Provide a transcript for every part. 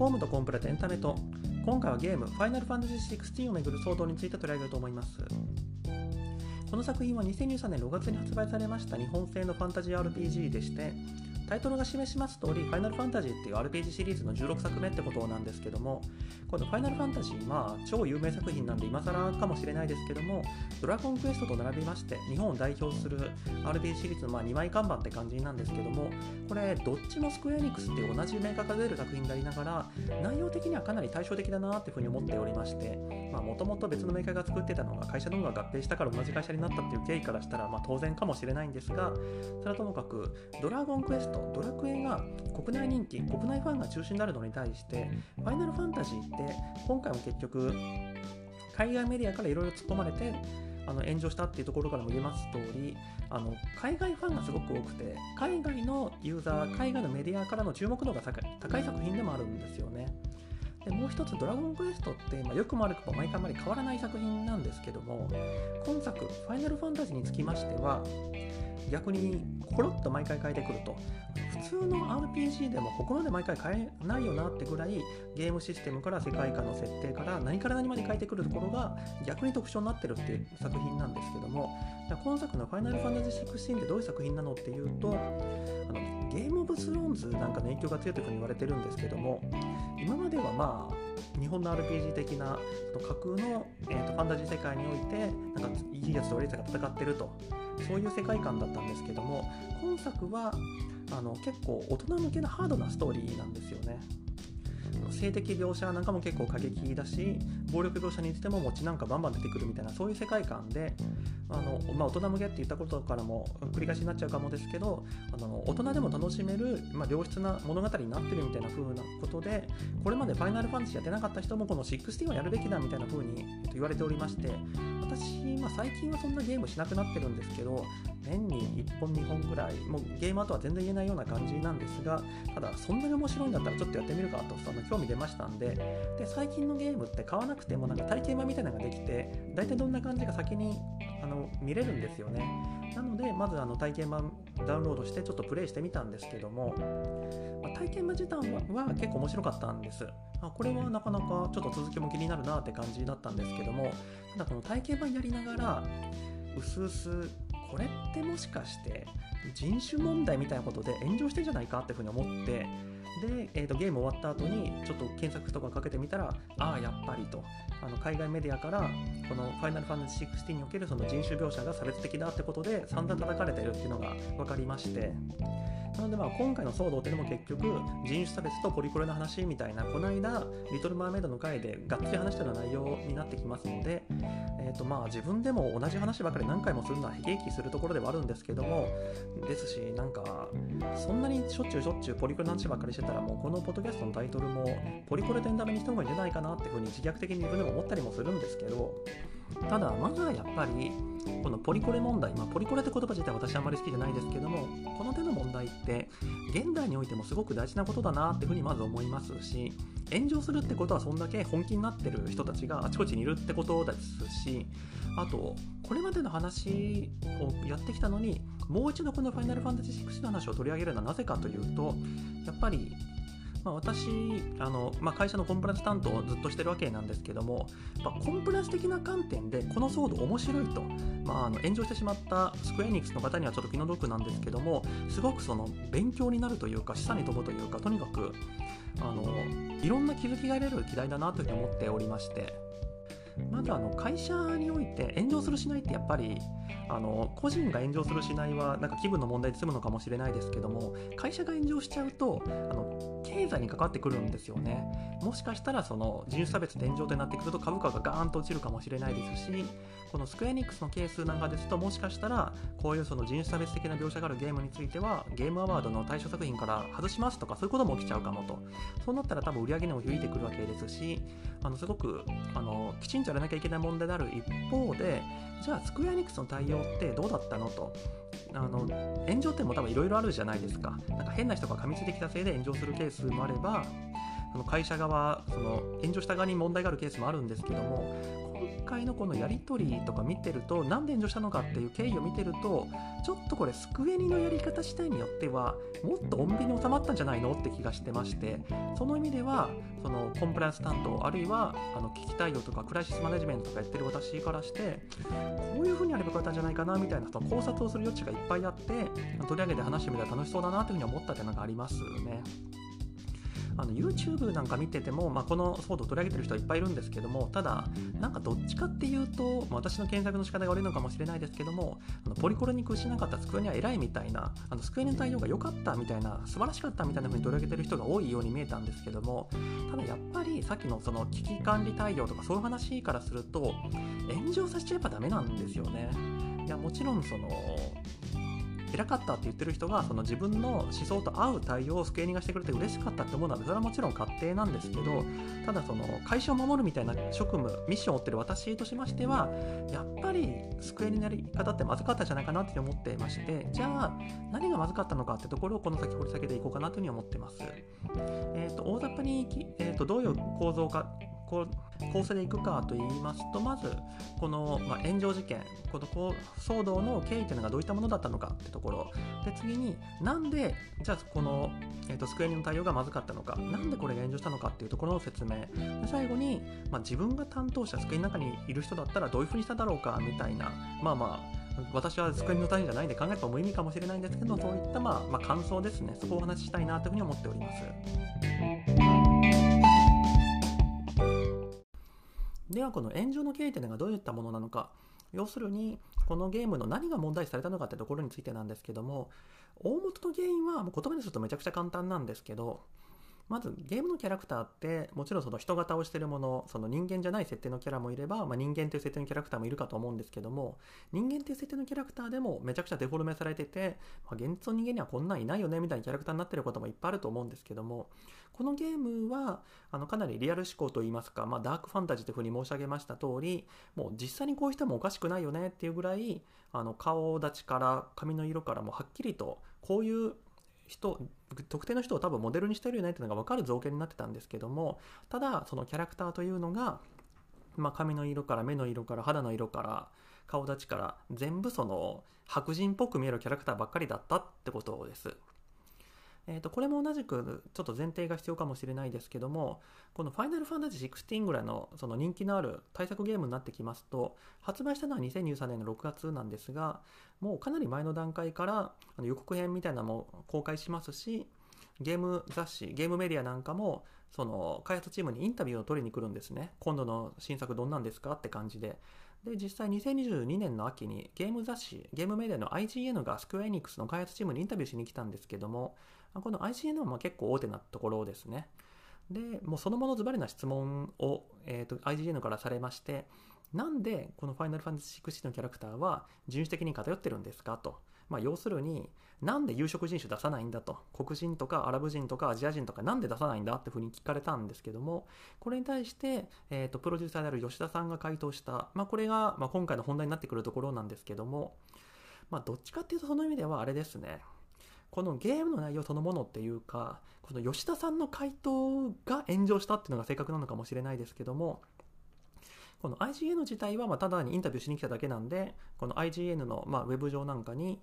ホームとコンプラとエンタメと今回はゲームファイナルファンタジー16をめぐる騒動について取り上げようと思います。この作品は2023年6月に発売されました日本製のファンタジー RPG でしてタイトルが示します通り、ファイナルファンタジーっていう RPG シリーズの16作目ってことなんですけども、このファイナルファンタジー、まあ、超有名作品なんで今更かもしれないですけども、ドラゴンクエストと並びまして、日本を代表する RPG シリーズのまあ2枚看板って感じなんですけども、これ、どっちもスクエアエニックスっていう同じメーカーから出る作品でありながら、内容的にはかなり対照的だなっていうふうに思っておりまして、もともと別のメーカーが作ってたのが会社の方が合併したから同じ会社になったっていう経緯からしたら、まあ、当然かもしれないんですが、それはともかく、ドラゴンクエスト、ドラクエが国内人気国内ファンが中心になるのに対してファイナルファンタジーって今回も結局海外メディアからいろいろ突っ込まれてあの炎上したっていうところからも言えます通りあの海外ファンがすごく多くて海外のユーザー海外のメディアからの注目度が高い作品でもあるんですよね。でもう一つ、ドラゴンクエストって、まあ、よくも悪くも毎回あまり変わらない作品なんですけども、今作、ファイナルファンタジーにつきましては、逆にコロッと毎回変えてくると普通の RPG でもここまで毎回変えないよなってぐらいゲームシステムから世界観の設定から何から何まで変えてくるところが逆に特徴になってるっていう作品なんですけども今作の「ファイナルファンタジー16」ってどういう作品なのっていうとあのゲームオブスローンズなんかの影響が強いというふうに言われてるんですけども今まではまあ日本の RPG 的な架空の、えーと、ファンタジー世界においてなんかいいやつと悪いやつが戦ってるとそういう世界観だったんですけども今作はあの結構大人向けのハードなストーリーなんですよね。性的描写なんかも結構過激だし暴力描写についても餅なんかバンバン出てくるみたいなそういう世界観であの、まあ、大人向けって言ったことからも繰り返しになっちゃうかもですけどあの大人でも楽しめる、まあ、良質な物語になってるみたいな風なことでこれまでファイナルファンタジーやってなかった人もこの16はやるべきだみたいな風に言われておりまして私、まあ、最近はそんなゲームしなくなってるんですけど年に1本2本ぐらいもうゲーマーとは全然言えないような感じなんですがただそんなに面白いんだったらちょっとやってみるかとその興味出ましたんでで最近のゲームって買わなくてもなんか体験版みたいなのができて大体どんな感じか先にあの見れるんですよね。なのでまずあの体験版ダウンロードしてちょっとプレイしてみたんですけども、まあ、体験版自体は結構面白かったんです。あこれはなかなかちょっと続きも気になるなって感じだったんですけどもただこの体験版やりながらうすうすこれってもしかして人種問題みたいなことで炎上してんじゃないかっていうふうに思ってで、えーと、ゲーム終わった後にちょっと検索とかかけてみたらああやっぱりと。あの海外メディアからこの「ファイナルファンタジー16」におけるその人種描写が差別的だってことで散々叩かれてるっていうのが分かりまして。なのでまあ今回の騒動っていうのも結局人種差別とポリコレの話みたいなこの間「リトル・マーメイド」の回でがっつり話したような内容になってきますので、えー、とまあ自分でも同じ話ばかり何回もするのは悲劇するところではあるんですけどもですしなんかそんなにしょっちゅうしょっちゅうポリコレの話ばっかりしてたらもうこのポッドキャストのタイトルもポリコレとエンタメにした方がいいんじゃないかなっていうふうに自虐的に自分でも思ったりもするんですけどただまずはやっぱりこのポリコレ問題、まあ、ポリコレって言葉自体私あんまり好きじゃないですけどもこの手の問題って現代においてもすごく大事なことだなっていうふうにまず思いますし炎上するってことはそんだけ本気になってる人たちがあちこちにいるってことですしあとこれまでの話をやってきたのにもう一度この「ファイナルファンタジー6」の話を取り上げるのはなぜかというとやっぱりまあ、私あの、まあ、会社のコンプライアンス担当をずっとしてるわけなんですけどもまあコンプライアンス的な観点でこの騒動面白いと、まあ、あの炎上してしまったスクエアエニックスの方にはちょっと気の毒なんですけどもすごくその勉強になるというか示唆に飛ぶというかとにかくあのいろんな気づきが得られる議題だなというふうに思っておりまして。まずあの会社において炎上するしないってやっぱりあの個人が炎上するしないはなんか気分の問題で済むのかもしれないですけども会社が炎上しちゃうとあの経済に関わってくるんですよね。もしかしたらその人種差別で炎上となってくると株価がガーンと落ちるかもしれないですしこのスクエニックスのケースなんかですともしかしたらこういうその人種差別的な描写があるゲームについてはゲームアワードの対象作品から外しますとかそういうことも起きちゃうかもと。そうなったら多分売り上げにも響いてくるわけですしあのすごくあのきちんとやらなきゃいけない問題である一方でじゃあスクエアニックスの対応ってどうだったのと。あの炎上点も多分いろいろあるじゃないですか。なんか変な人が噛みついてきたせいで炎上するケースもあればその会社側その炎上した側に問題があるケースもあるんですけども1回のこのやり取りとか見てると何で炎上したのかっていう経緯を見てるとちょっとこれスクエニのやり方自体によってはもっと穏便に収まったんじゃないのって気がしてましてその意味ではそのコンプライアンス担当あるいはあの危機対応とかクライシスマネジメントとかやってる私からしてこういう風にやればよかったんじゃないかなみたいなその考察をする余地がいっぱいあって取り上げて話してみたら楽しそうだなというふうに思ったというのがありますね。あの YouTube なんか見てても、まあ、この騒動を取り上げてる人はいっぱいいるんですけどもただなんかどっちかっていうと、まあ、私の検索の仕方が悪いのかもしれないですけどもあのポリコレに屈しなかった机には偉いみたいなあの机の対応が良かったみたいな素晴らしかったみたいな風に取り上げてる人が多いように見えたんですけどもただやっぱりさっきのその危機管理対応とかそういう話からすると炎上させちゃえばダメなんですよね。いやもちろんその偉かったって言ってる人がその自分の思想と合う対応をスケーリングしてくれて嬉しかったって思うのはそれはもちろん勝手なんですけどただその会社を守るみたいな職務ミッションを負ってる私としましてはやっぱりスクエアになり方ってまずかったんじゃないかなって思ってましてじゃあ何がまずかったのかってところをこの先掘り下げていこうかなというふうに思ってます。えーと、大雑把に、えーとどういう構造かこう構成でいくかと言いますとまずこの、まあ、炎上事件この騒動の経緯というのがどういったものだったのかってところで次になんでじゃあこの、えーと、スクエニの対応がまずかったのかなんでこれが炎上したのかっていうところの説明で最後に、まあ、自分が担当者スクエニの中にいる人だったらどういうふうにしただろうかみたいなまあまあ私はスクエニの単位じゃないんで考えても無意味かもしれないんですけどそういった、まあ、まあ、感想ですねそこをお話ししたいなというふうに思っております。ではこの炎上の経緯というのがどういったものなのか要するにこのゲームの何が問題視されたのかってところについてなんですけども大元の原因はもう言葉にするとめちゃくちゃ簡単なんですけどまずゲームのキャラクターってもちろんその人型をしてるものその人間じゃない設定のキャラもいれば、まあ、人間という設定のキャラクターもいるかと思うんですけども人間という設定のキャラクターでもめちゃくちゃデフォルメされてて、まあ、現実の人間にはこんなんいないよねみたいなキャラクターになってることもいっぱいあると思うんですけどもこのゲームはあのかなりリアル思考といいますか、まあ、ダークファンタジーというふうに申し上げました通りもう実際にこういう人もおかしくないよねっていうぐらいあの顔立ちから髪の色からもはっきりとこういう人特定の人を多分モデルにしてるよねっていうのが分かる造形になってたんですけどもただそのキャラクターというのが、まあ、髪の色から目の色から肌の色から顔立ちから全部その白人っぽく見えるキャラクターばっかりだったってことです。えー、とこれも同じくちょっと前提が必要かもしれないですけどもこの「ファイナルファンタジー16」ぐらいのその人気のある対策ゲームになってきますと発売したのは2023年の6月なんですがもうかなり前の段階から予告編みたいなのも公開しますしゲーム雑誌ゲームメディアなんかもその開発チームにインタビューを取りに来るんですね。今度の新作どんなんですかって感じで。で実際2022年の秋にゲーム雑誌ゲームメディアの IGN がスクエアエニックスの開発チームにインタビューしに来たんですけどもこの IGN はま結構大手なところですね。で、もうそのものズバリな質問を、えーと、IGN からされまして、なんでこのファイナルファンタジー6のキャラクターは人種的に偏ってるんですかと。まあ、要するに、なんで有色人種出さないんだと。黒人とかアラブ人とかアジア人とかなんで出さないんだっていうふうに聞かれたんですけども、これに対して、えーと、プロデューサーである吉田さんが回答した、まあ、これが、まあ、今回の本題になってくるところなんですけども、まあ、どっちかっていうとその意味ではあれですね。このゲームの内容そのものっていうかこの吉田さんの回答が炎上したっていうのが正確なのかもしれないですけどもこの IGN 自体はまただにインタビューしに来ただけなんでこの IGN のまあウェブ上なんかに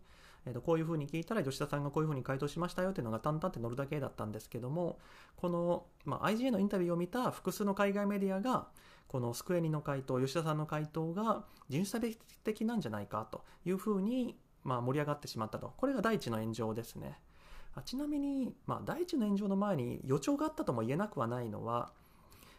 えー、とこういうふうに聞いたら吉田さんがこういうふうに回答しましたよっていうのが淡々って載るだけだったんですけどもこの、まあ、IGN のインタビューを見た複数の海外メディアがこのスクエニの回答吉田さんの回答が人種差別的なんじゃないかというふうにまあ、盛り上がってしまったと。これが第一の炎上ですね。あちなみに、まあ、第一の炎上の前に予兆があったとも言えなくはないのは、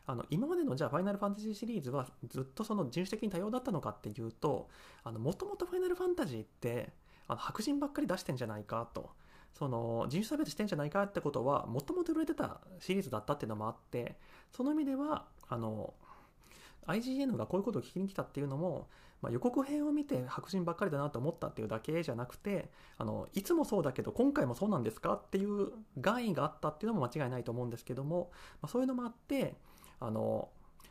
あの今までのじゃあファイナルファンタジーシリーズはずっとその人種的に多様だったのかっていうともともとファイナルファンタジーってあの白人ばっかり出してんじゃないかとその人種差別してんじゃないかってことはもともと売れてたシリーズだったっていうのもあってその意味ではあの IGN がこういうことを聞きに来たっていうのもまあ、予告編を見て白人ばっかりだなと思ったっていうだけじゃなくてあのいつもそうだけど今回もそうなんですかっていう願意があったっていうのも間違いないと思うんですけども、まあ、そういうのもあってあの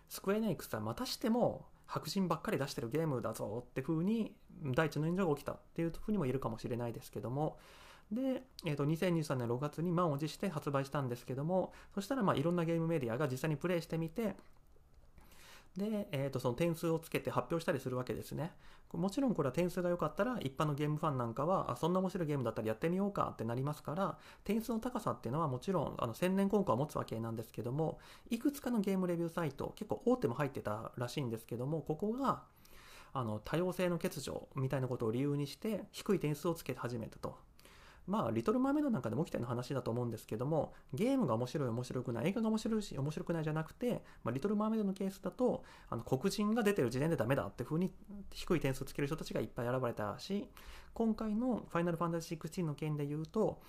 スクエアネイクスはまたしても白人ばっかり出してるゲームだぞって風に第一の炎上が起きたっていうふうにも言えるかもしれないですけどもで、えー、と2023年6月に満を持して発売したんですけどもそしたらまあいろんなゲームメディアが実際にプレイしてみてで、えー、とその点数をつけて発表したりするわけですね。もちろんこれは点数が良かったら一般のゲームファンなんかはあそんな面白いゲームだったらやってみようかってなりますから点数の高さっていうのはもちろんあの千年根拠は持つわけなんですけどもいくつかのゲームレビューサイト結構大手も入ってたらしいんですけどもここがあの多様性の欠如みたいなことを理由にして低い点数をつけ始めたと。まあ、リトル・マーメイドなんかでも起きたような話だと思うんですけども、ゲームが面白い、面白くない、映画が面白いし、面白くないじゃなくて、まあ、リトル・マーメイドのケースだと、あの黒人が出てる時点でダメだっていう風に低い点数をつける人たちがいっぱい選ばれたし、今回のファイナル・ファンタジー16の件で言うと、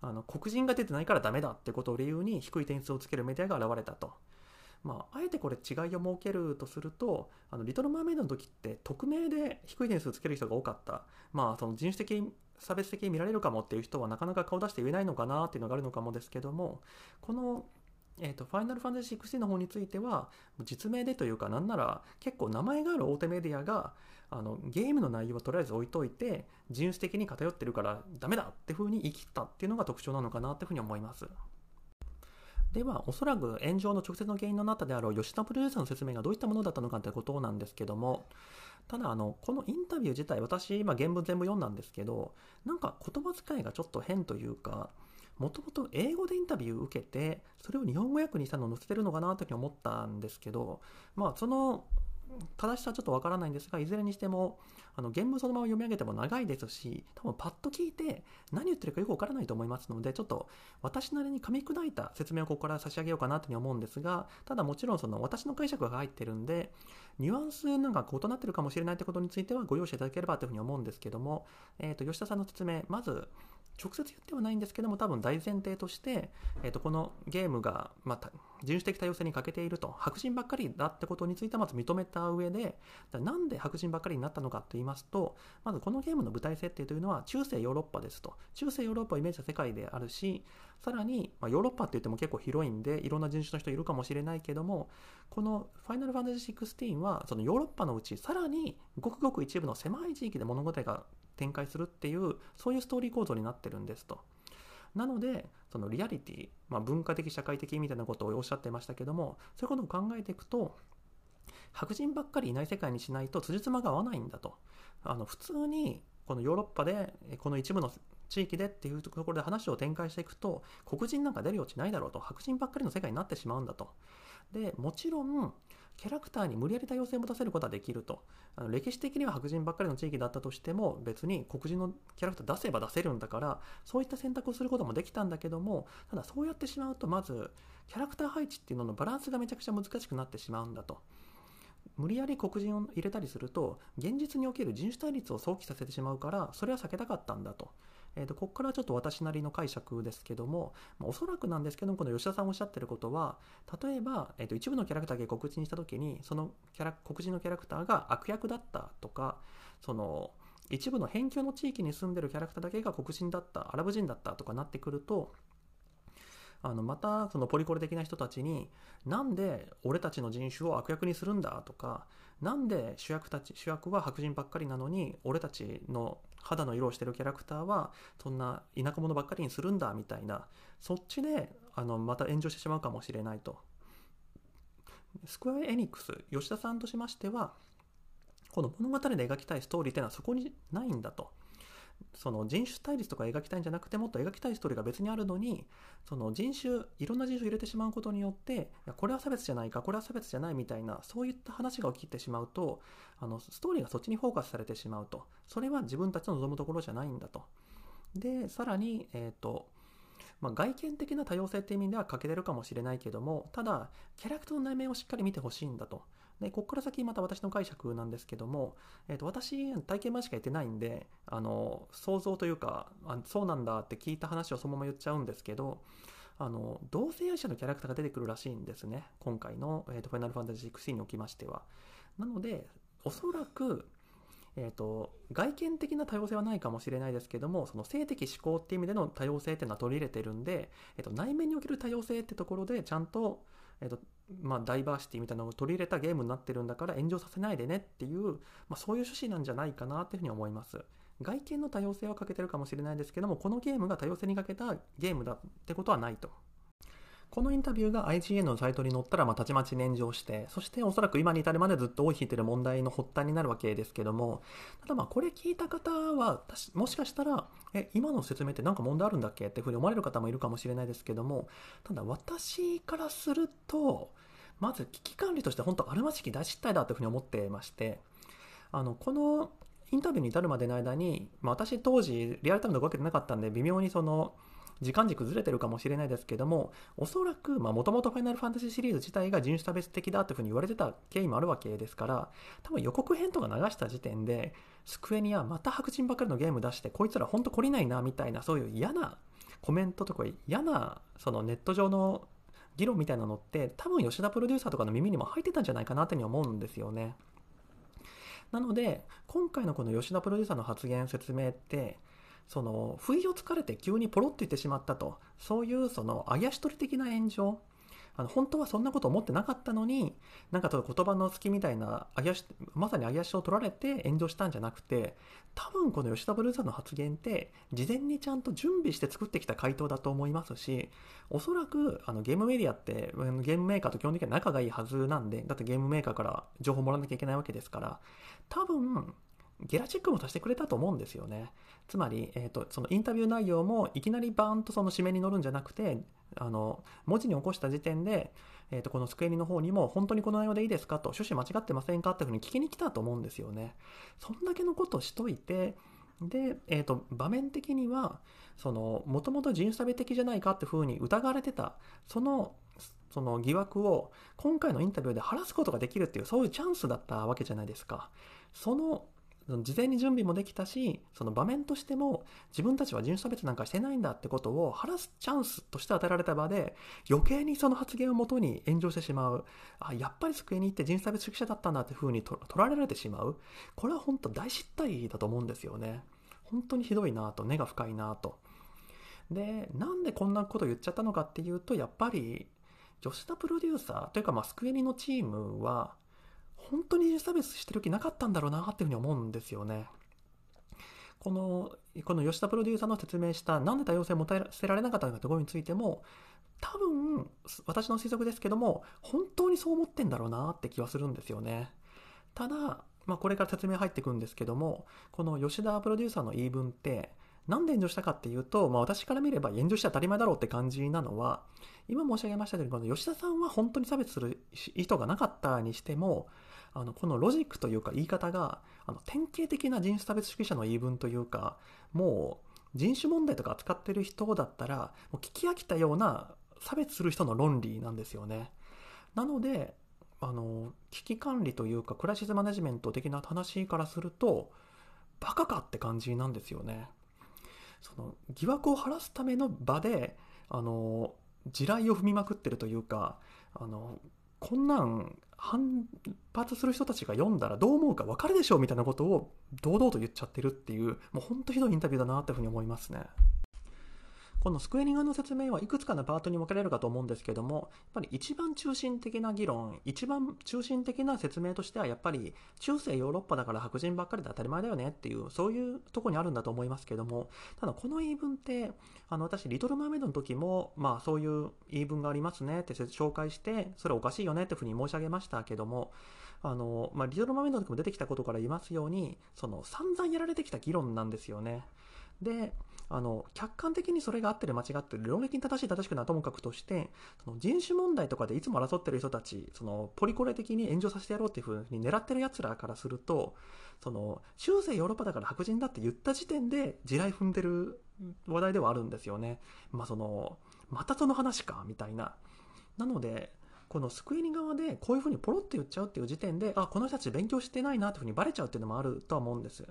あの黒人が出てないからダメだってことを理由に低い点数をつけるメディアが現れたと。まあ、あえてこれ違いを設けるとすると、あのリトル・マーメイドの時って匿名で低い点数をつける人が多かった。まあ、その人種的差別的に見られるかもっていう人はなかなか顔出して言えないのかなっていうのがあるのかもですけども、この、えーと、ファイナルファンタジー16の方については、実名でというか、なんなら結構名前がある大手メディアが、あのゲームの内容はとりあえず置いといて、人種的に偏ってるからダメだって風に言い切ったっていうのが特徴なのかなっていうふうに思います。では、おそらく炎上の直接の原因のなったであろう吉田プロデューサーの説明がどういったものだったのかということなんですけども、ただあの、このインタビュー自体、私、今原文全部読んだんですけど、なんか言葉遣いがちょっと変というか、もともと英語でインタビューを受けて、それを日本語訳にしたのを載せてるのかなというふうに思ったんですけど、まあ、その正しさはちょっとわからないんですが、いずれにしても、あの原文そのまま読み上げても長いですし、多分パッと聞いて何言ってるかよくわからないと思いますので、ちょっと私なりに噛み砕いた説明をここから差し上げようかなというふうに思うんですが、ただもちろんその私の解釈が入ってるんで、ニュアンスなんか異なってるかもしれないということについてはご容赦いただければというふうに思うんですけども、えっ、ー、と、吉田さんの説明、まず、直接言ってはないんですけども、多分大前提として、えー、とこのゲームが、まあ、人種的多様性に欠けていると、白人ばっかりだってことについてはまず認めた上で、なんで白人ばっかりになったのかと言いますと、まずこのゲームの舞台設定というのは中世ヨーロッパですと。中世ヨーロッパをイメージした世界であるし、さらに、まあ、ヨーロッパって言っても結構広いんで、いろんな人種の人いるかもしれないけども、このファイナルファンタジー16は、そのヨーロッパのうち、さらにごくごく一部の狭い地域で物語が展開するっていう、そういうストーリー構造になってるんですと。なので、そのリアリティ、まあ、文化的、社会的みたいなことをおっしゃってましたけども、そういうことを考えていくと、白人ばっかりいない世界にしないと辻褄が合わないんだと。あの普通にこのヨーロッパでこの一部の地域でっていうところで話を展開していくと黒人なんか出る余地ないだろうと白人ばっかりの世界になってしまうんだと。でもちろんキャラクターに無理やり多様性を持たせることはできると。あの歴史的には白人ばっかりの地域だったとしても、別に黒人のキャラクター出せば出せるんだから、そういった選択をすることもできたんだけども、ただそうやってしまうと、まず、キャラクター配置っていうののバランスがめちゃくちゃ難しくなってしまうんだと。無理やり黒人を入れたりすると、現実における人種対立を想起させてしまうから、それは避けたかったんだと。えー、とここからちょっと私なりの解釈ですけども、まあ、おそらくなんですけどもこの吉田さんおっしゃってることは例えば、えー、と一部のキャラクターが黒人にした時にそのキャラ黒人のキャラクターが悪役だったとかその一部の辺境の地域に住んでるキャラクターだけが黒人だったアラブ人だったとかなってくるとあのまたそのポリコレ的な人たちになんで俺たちの人種を悪役にするんだとかなんで主役たち主役は白人ばっかりなのに俺たちの肌の色をしてるキャラクターはそんな田舎者ばっかりにするんだみたいなそっちであのまた炎上してしまうかもしれないと。スクエア・エニックス吉田さんとしましてはこの物語で描きたいストーリーっていうのはそこにないんだと。その人種対立とか描きたいんじゃなくてもっと描きたいストーリーが別にあるのにその人種いろんな人種を入れてしまうことによっていやこれは差別じゃないかこれは差別じゃないみたいなそういった話が起きてしまうとあのストーリーがそっちにフォーカスされてしまうとそれは自分たちの望むところじゃないんだと。でさらにえ、ー、とまあ、外見的な多様性っていう意味では欠けてるかもしれないけどもただキャラクターの内面をしっかり見てほしいんだと。で、ここから先また私の解釈なんですけども、えっ、ー、と、私、体験版しかやってないんで、あの、想像というか、あそうなんだって聞いた話をそのまま言っちゃうんですけど、あの、同性愛者のキャラクターが出てくるらしいんですね。今回の、えっ、ー、と、ファイナルファンタジー16におきましては。なので、おそらく、えーと、外見的な多様性はないかもしれないですけどもその性的思考っていう意味での多様性っていうのは取り入れてるんで、えーと内面における多様性ってところでちゃんとえーとまあ、ダイバーシティみたいなのを取り入れたゲームになってるんだから炎上させないでねっていう、まあ、そういう趣旨なんじゃないかなっていうふうに思います。外見の多様性は欠けてるかもしれないですけどもこのゲームが多様性に欠けたゲームだってことはないと。このインタビューが IGN のサイトに載ったら、まあ、たちまち炎上して、そしておそらく今に至るまでずっと尾を引いてる問題の発端になるわけですけども、ただまあ、これ聞いた方は、もしかしたら、え、今の説明って何か問題あるんだっけ？っていうふうに思われる方もいるかもしれないですけども、ただ私からすると、まず危機管理として本当あるまじき大失態だというふうに思ってまして、あの、このインタビューに至るまでの間に、まあ、私当時リアルタイムで動けてなかったんで、微妙にその、時間軸ずれてるかもしれないですけども、おそらく、まあ、もともとファイナルファンタジーシリーズ自体が人種差別的だというふうに言われてた経緯もあるわけですから、多分予告編とか流した時点で、スクエニはまた白人ばっかりのゲーム出して、こいつらほんと懲りないな、みたいな、そういう嫌なコメントとか嫌な、そのネット上の議論みたいなのって、多分吉田プロデューサーとかの耳にも入ってたんじゃないかなってに思うんですよね。なので、今回のこの吉田プロデューサーの発言、説明って、その不意をつかれて急にポロッと言ってしまったと。そういうそのあやし取り的な炎上。あの本当はそんなこと思ってなかったのになんかちょっと言葉の隙みたいなあやしまさにあやしを取られて炎上したんじゃなくて多分この吉田ブルーさんの発言って事前にちゃんと準備して作ってきた回答だと思いますしおそらくあのゲームメディアってゲームメーカーと基本的には仲がいいはずなんでだってゲームメーカーから情報もらわなきゃいけないわけですから多分ゲラチェックもさせてくれたと思うんですよね。つまり、えーと、そのインタビュー内容もいきなりバーンとその締めに乗るんじゃなくてあの文字に起こした時点で、えーと、このスクエニの方にも本当にこの内容でいいですかと趣旨間違ってませんかっていうふうに聞きに来たと思うんですよね。そんだけのことしといてで、えーと、場面的にはもともと人種差別的じゃないかっていうふうに疑われてたそのその疑惑を今回のインタビューで晴らすことができるっていうそういうチャンスだったわけじゃないですか。その事前に準備もできたし、その場面としても自分たちは人種差別なんかしてないんだってことを晴らすチャンスとして与えられた場で余計にその発言をもとに炎上してしまう。あ、やっぱり机に行って人種差別主義者だったんだって風に取られられてしまう。これは本当大失態だと思うんですよね。本当にひどいなと、根が深いなと。で、なんでこんなこと言っちゃったのかっていうと、やっぱり吉田プロデューサーというかまあスクエニのチームは本当に人種差別してる気なかったんだろうなっていうふうに思うんですよね。この、この吉田プロデューサーの説明したなんで多様性を持たせられなかったのかということについても、多分、私の推測ですけども、本当にそう思ってんだろうなって気はするんですよね。ただ、まあ、これから説明入っていくんですけども、この吉田プロデューサーの言い分って、なんで炎上したかっていうと、まあ、私から見れば炎上して当たり前だろうって感じなのは、今申し上げましたけど、この吉田さんは本当に差別する意図がなかったにしても、あのこのロジックというか言い方があの典型的な人種差別主義者の言い分というかもう人種問題とか扱ってる人だったらもう聞き飽きたような差別する人の論理なんですよね。なのであの危機管理というかクライシスマネジメント的な話からするとバカかって感じなんですよね。その疑惑を晴らすための場であの地雷を踏みまくってるというかあのこんなん反発する人たちが読んだらどう思うか分かるでしょうみたいなことを堂々と言っちゃってるっていう、もうほんとひどいインタビューだなっていうふうに思いますね。このスクエニ側の説明はいくつかのパートに分けられるかと思うんですけども、やっぱり一番中心的な議論、一番中心的な説明としては、やっぱり中世ヨーロッパだから白人ばっかりで当たり前だよねっていう、そういうとこにあるんだと思いますけども、ただこの言い分って、あの私、リトル・マーメイドの時も、まあそういう言い分がありますねって紹介して、それおかしいよねっていうふうに申し上げましたけども、あの、まあ、リトル・マーメイドの時も出てきたことから言いますように、その散々やられてきた議論なんですよね。で、あの、客観的にそれが合ってる間違ってる、論理的に正しい正しくないともかくとして、その人種問題とかでいつも争ってる人たち、そのポリコレ的に炎上させてやろうっていうふうに狙ってる奴らからすると、その、中世ヨーロッパだから白人だって言った時点で地雷踏んでる話題ではあるんですよね。まあその、またその話か、みたいな。なので、この救いに側でこういうふうにポロって言っちゃうっていう時点で、あ、この人たち勉強してないなっていうふうにバレちゃうっていうのもあるとは思うんです。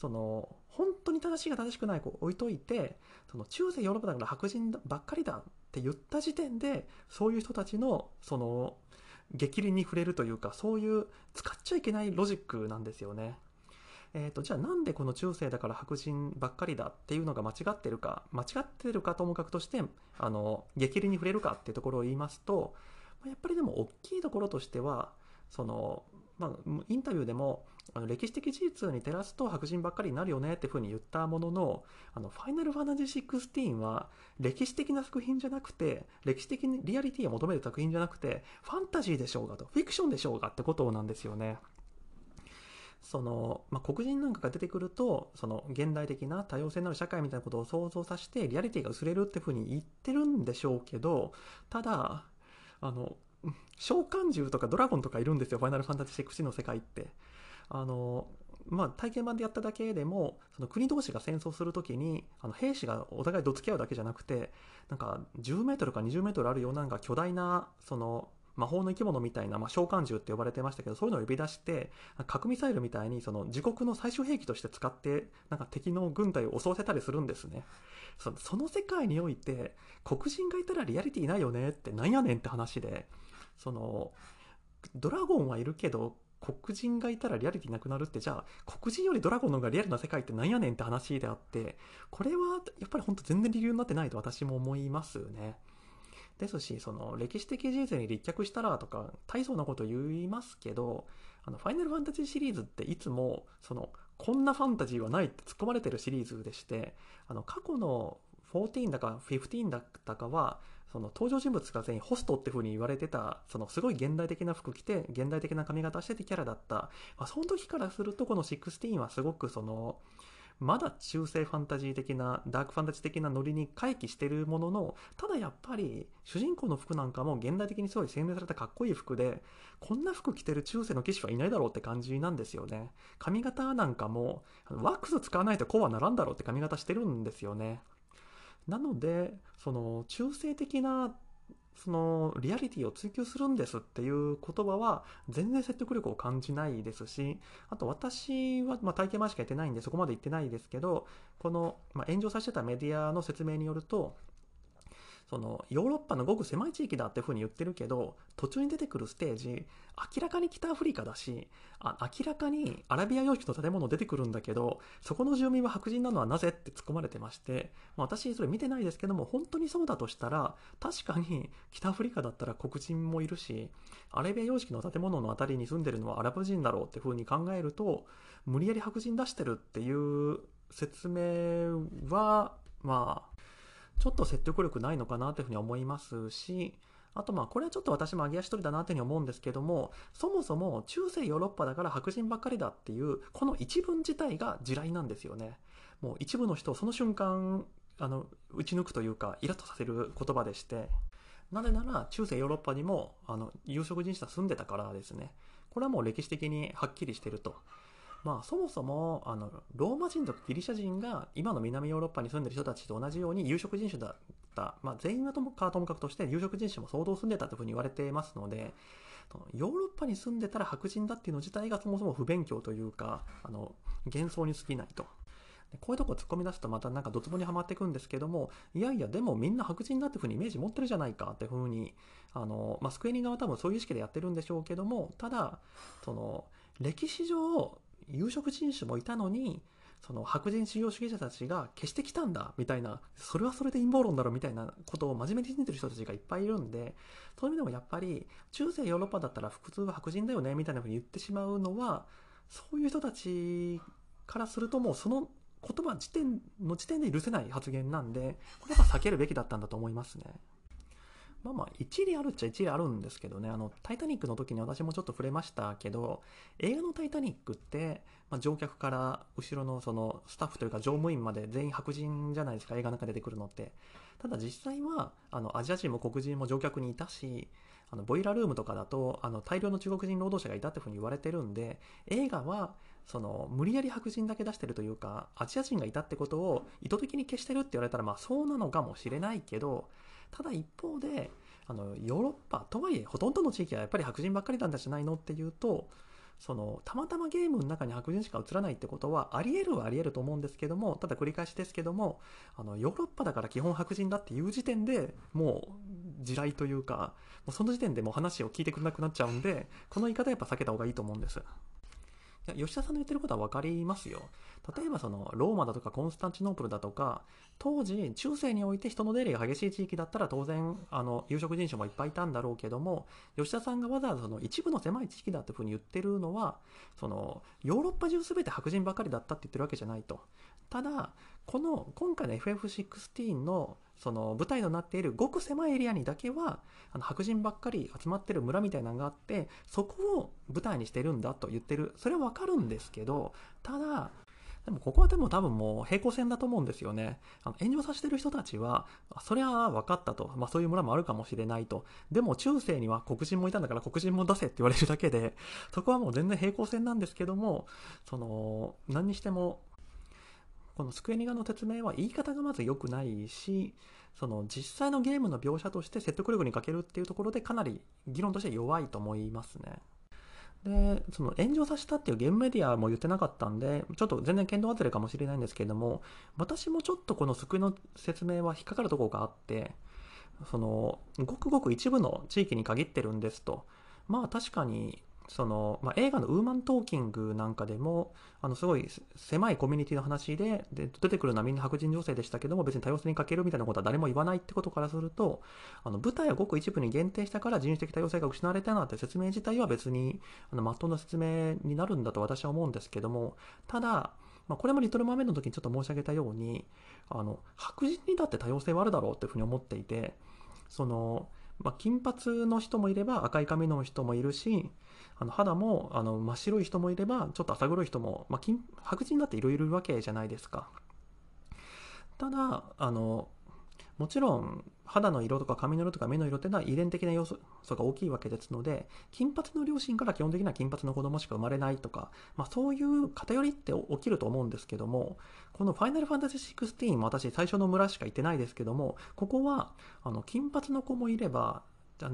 その本当に正しいか正しくないか置いといてその中世ヨーロッパだから白人ばっかりだって言った時点でそういう人たちのその激鱗に触れるというかそういう使っちゃいけないロジックなんですよね。えーと、じゃあなんでこの中世だから白人ばっかりだっていうのが間違ってるか間違ってるかともかくとしてあの激鱗に触れるかっていうところを言いますとやっぱりでも大きいところとしてはそのまあ、インタビューでもあの歴史的事実に照らすと白人ばっかりになるよねっていうふうに言ったものの、あの、ファイナルファンタジー16は歴史的な作品じゃなくて、歴史的にリアリティを求める作品じゃなくて、ファンタジーでしょうがと、フィクションでしょうがってことなんですよね。その、まあ、黒人なんかが出てくると、その現代的な多様性のある社会みたいなことを想像させて、リアリティが薄れるっていうふうに言ってるんでしょうけど、ただ、あの、召喚獣とかドラゴンとかいるんですよ、ファイナルファンタジー6の世界って。あの、まあ、体験版でやっただけでも、その国同士が戦争するときに、あの兵士がお互いどつき合うだけじゃなくて、なんか10メートルか20メートルあるようななんか巨大な、その、魔法の生き物みたいな、まあ、召喚獣って呼ばれてましたけど、そういうのを呼び出して、核ミサイルみたいに、その自国の最終兵器として使って、なんか敵の軍隊を襲わせたりするんですね。そその世界において、黒人がいたらリアリティないよねってなんやねんって話で、その、ドラゴンはいるけど、黒人がいたらリアリティなくなるって、じゃあ、黒人よりドラゴンの方がリアルな世界ってなんやねんって話であって、これはやっぱり本当全然理由になってないと私も思いますね。ですし、その歴史的事実に立脚したらとか、大層なこと言いますけど、あの、ファイナルファンタジーシリーズっていつも、その、こんなファンタジーはないって突っ込まれてるシリーズでして、あの、過去の14だか15だったかは、その登場人物が全員ホストって風に言われてた、そのすごい現代的な服着て、現代的な髪型しててキャラだった。まあ、その時からするとこの16はすごくその、まだ中世ファンタジー的な、ダークファンタジー的なノリに回帰してるものの、ただやっぱり、主人公の服なんかも現代的にすごい洗練されたかっこいい服で、こんな服着てる中世の騎士はいないだろうって感じなんですよね。髪型なんかも、ワックス使わないとこうはならんだろうって髪型してるんですよね。なので、その中性的なそのリアリティを追求するんですっていう言葉は全然説得力を感じないですし、あと私は、まあ、体験版しかやってないんでそこまで言ってないですけど、この、まあ、炎上させてたメディアの説明によると、そのヨーロッパのごく狭い地域だっていうふうに言ってるけど途中に出てくるステージ明らかに北アフリカだしあ明らかにアラビア様式の建物出てくるんだけどそこの住民は白人なのはなぜって突っ込まれてまして、まあ、私それ見てないですけども本当にそうだとしたら確かに北アフリカだったら黒人もいるしアラビア様式の建物の辺りに住んでるのはアラブ人だろうっていうふうに考えると無理やり白人出してるっていう説明はまあちょっと説得力ないのかなというふうに思いますし、あとまあこれはちょっと私も揚げ足取りだなというふうに思うんですけども、そもそも中世ヨーロッパだから白人ばっかりだっていう、この一文自体が地雷なんですよね。もう一部の人をその瞬間、あの、打ち抜くというか、イラッとさせる言葉でして、なぜなら中世ヨーロッパにも、あの、有色人種は住んでたからですね。これはもう歴史的にはっきりしてると。まあそもそもあのローマ人とかギリシャ人が今の南ヨーロッパに住んでる人たちと同じように有色人種だった、まあ、全員はともかともかくとして有色人種も相当住んでたというふうに言われていますのでヨーロッパに住んでたら白人だっていうの自体がそもそも不勉強というかあの幻想に過ぎないと。こういうとこ突っ込み出すとまたなんかドツボにはまっていくんですけども、いやいや、でもみんな白人だっていうふうにイメージ持ってるじゃないかっていうふうに、あの、まあ、スクエニ側は多分そういう意識でやってるんでしょうけども、ただ、その、歴史上、有色人種もいたのに、その白人主要主義者たちが消してきたんだみたいな、それはそれで陰謀論だろみたいなことを真面目に信じてる人たちがいっぱいいるんで、そういう意味でもやっぱり中世ヨーロッパだったら普通は白人だよねみたいなふうに言ってしまうのは、そういう人たちからするともうその言葉時点の時点で許せない発言なんで、これは避けるべきだったんだと思いますね。まあまあ、一理あるっちゃ一理あるんですけどね、あの、タイタニックの時に私もちょっと触れましたけど、映画のタイタニックって、まあ、乗客から後ろのそのスタッフというか乗務員まで全員白人じゃないですか、映画の中で出てくるのって。ただ実際は、あの、アジア人も黒人も乗客にいたし、あの、ボイラルームとかだと、あの、大量の中国人労働者がいたっていうふうに言われてるんで、映画は、その、無理やり白人だけ出してるというか、アジア人がいたってことを意図的に消してるって言われたら、まあそうなのかもしれないけど、ただ一方で、あの、ヨーロッパ、とはいえ、ほとんどの地域はやっぱり白人ばっかりなんじゃないのっていうと、その、たまたまゲームの中に白人しか映らないってことは、あり得るはあり得ると思うんですけども、ただ繰り返しですけども、あの、ヨーロッパだから基本白人だっていう時点でもう、地雷というか、もうその時点でもう話を聞いてくれなくなっちゃうんで、この言い方やっぱ避けた方がいいと思うんです。吉田さんの言ってることは分かりますよ。例えばそのローマだとかコンスタンチノープルだとか当時中世において人の出入りが激しい地域だったら当然あの有色人種もいっぱいいたんだろうけども吉田さんがわざわざその一部の狭い地域だっていうふうに言ってるのはそのヨーロッパ中全て白人ばかりだったって言ってるわけじゃないと。ただこの今回の FF16 のその舞台となっているごく狭いエリアにだけはあの白人ばっかり集まってる村みたいなのがあってそこを舞台にしてるんだと言ってるそれはわかるんですけどただでもここはでも多分もう平行線だと思うんですよね。あの炎上させてる人たちは、そりゃ分かったと。まあそういう村もあるかもしれないと。でも中世には黒人もいたんだから黒人も出せって言われるだけで、そこはもう全然平行線なんですけども、その、何にしても、このスクエニ側の説明は言い方がまず良くないし、その実際のゲームの描写として説得力に欠けるっていうところでかなり議論として弱いと思いますね。で、その炎上させたっていうゲームメディアも言ってなかったんで、ちょっと全然剣道外れかもしれないんですけれども、私もちょっとこの救いの説明は引っかかるところがあって、その、ごくごく一部の地域に限ってるんですと。まあ確かに、その、まあ、映画のウーマントーキングなんかでも、あの、すごい狭いコミュニティの話で、で、出てくるのはみんな白人女性でしたけども、別に多様性に欠けるみたいなことは誰も言わないってことからすると、あの、舞台はごく一部に限定したから人種的多様性が失われたなって説明自体は別に、あの、まっとうな説明になるんだと私は思うんですけども、ただ、まあ、これもリトル・マーメイドの時にちょっと申し上げたように、あの、白人にだって多様性はあるだろうっていうふうに思っていて、その、まあ、金髪の人もいれば赤い髪の人もいるし、あの肌もあの真っ白い人もいればちょっと浅黒い人も、まあ、金白人だっていろいろいるわけじゃないですか。ただあのもちろん肌の色とか髪の色とか目の色っていうのは遺伝的な要素が大きいわけですので金髪の両親から基本的には金髪の子供しか生まれないとか、まあ、そういう偏りって起きると思うんですけどもこの「ファイナルファンタジー16」も私最初の村しか行ってないですけどもここはあの金髪の子もいれば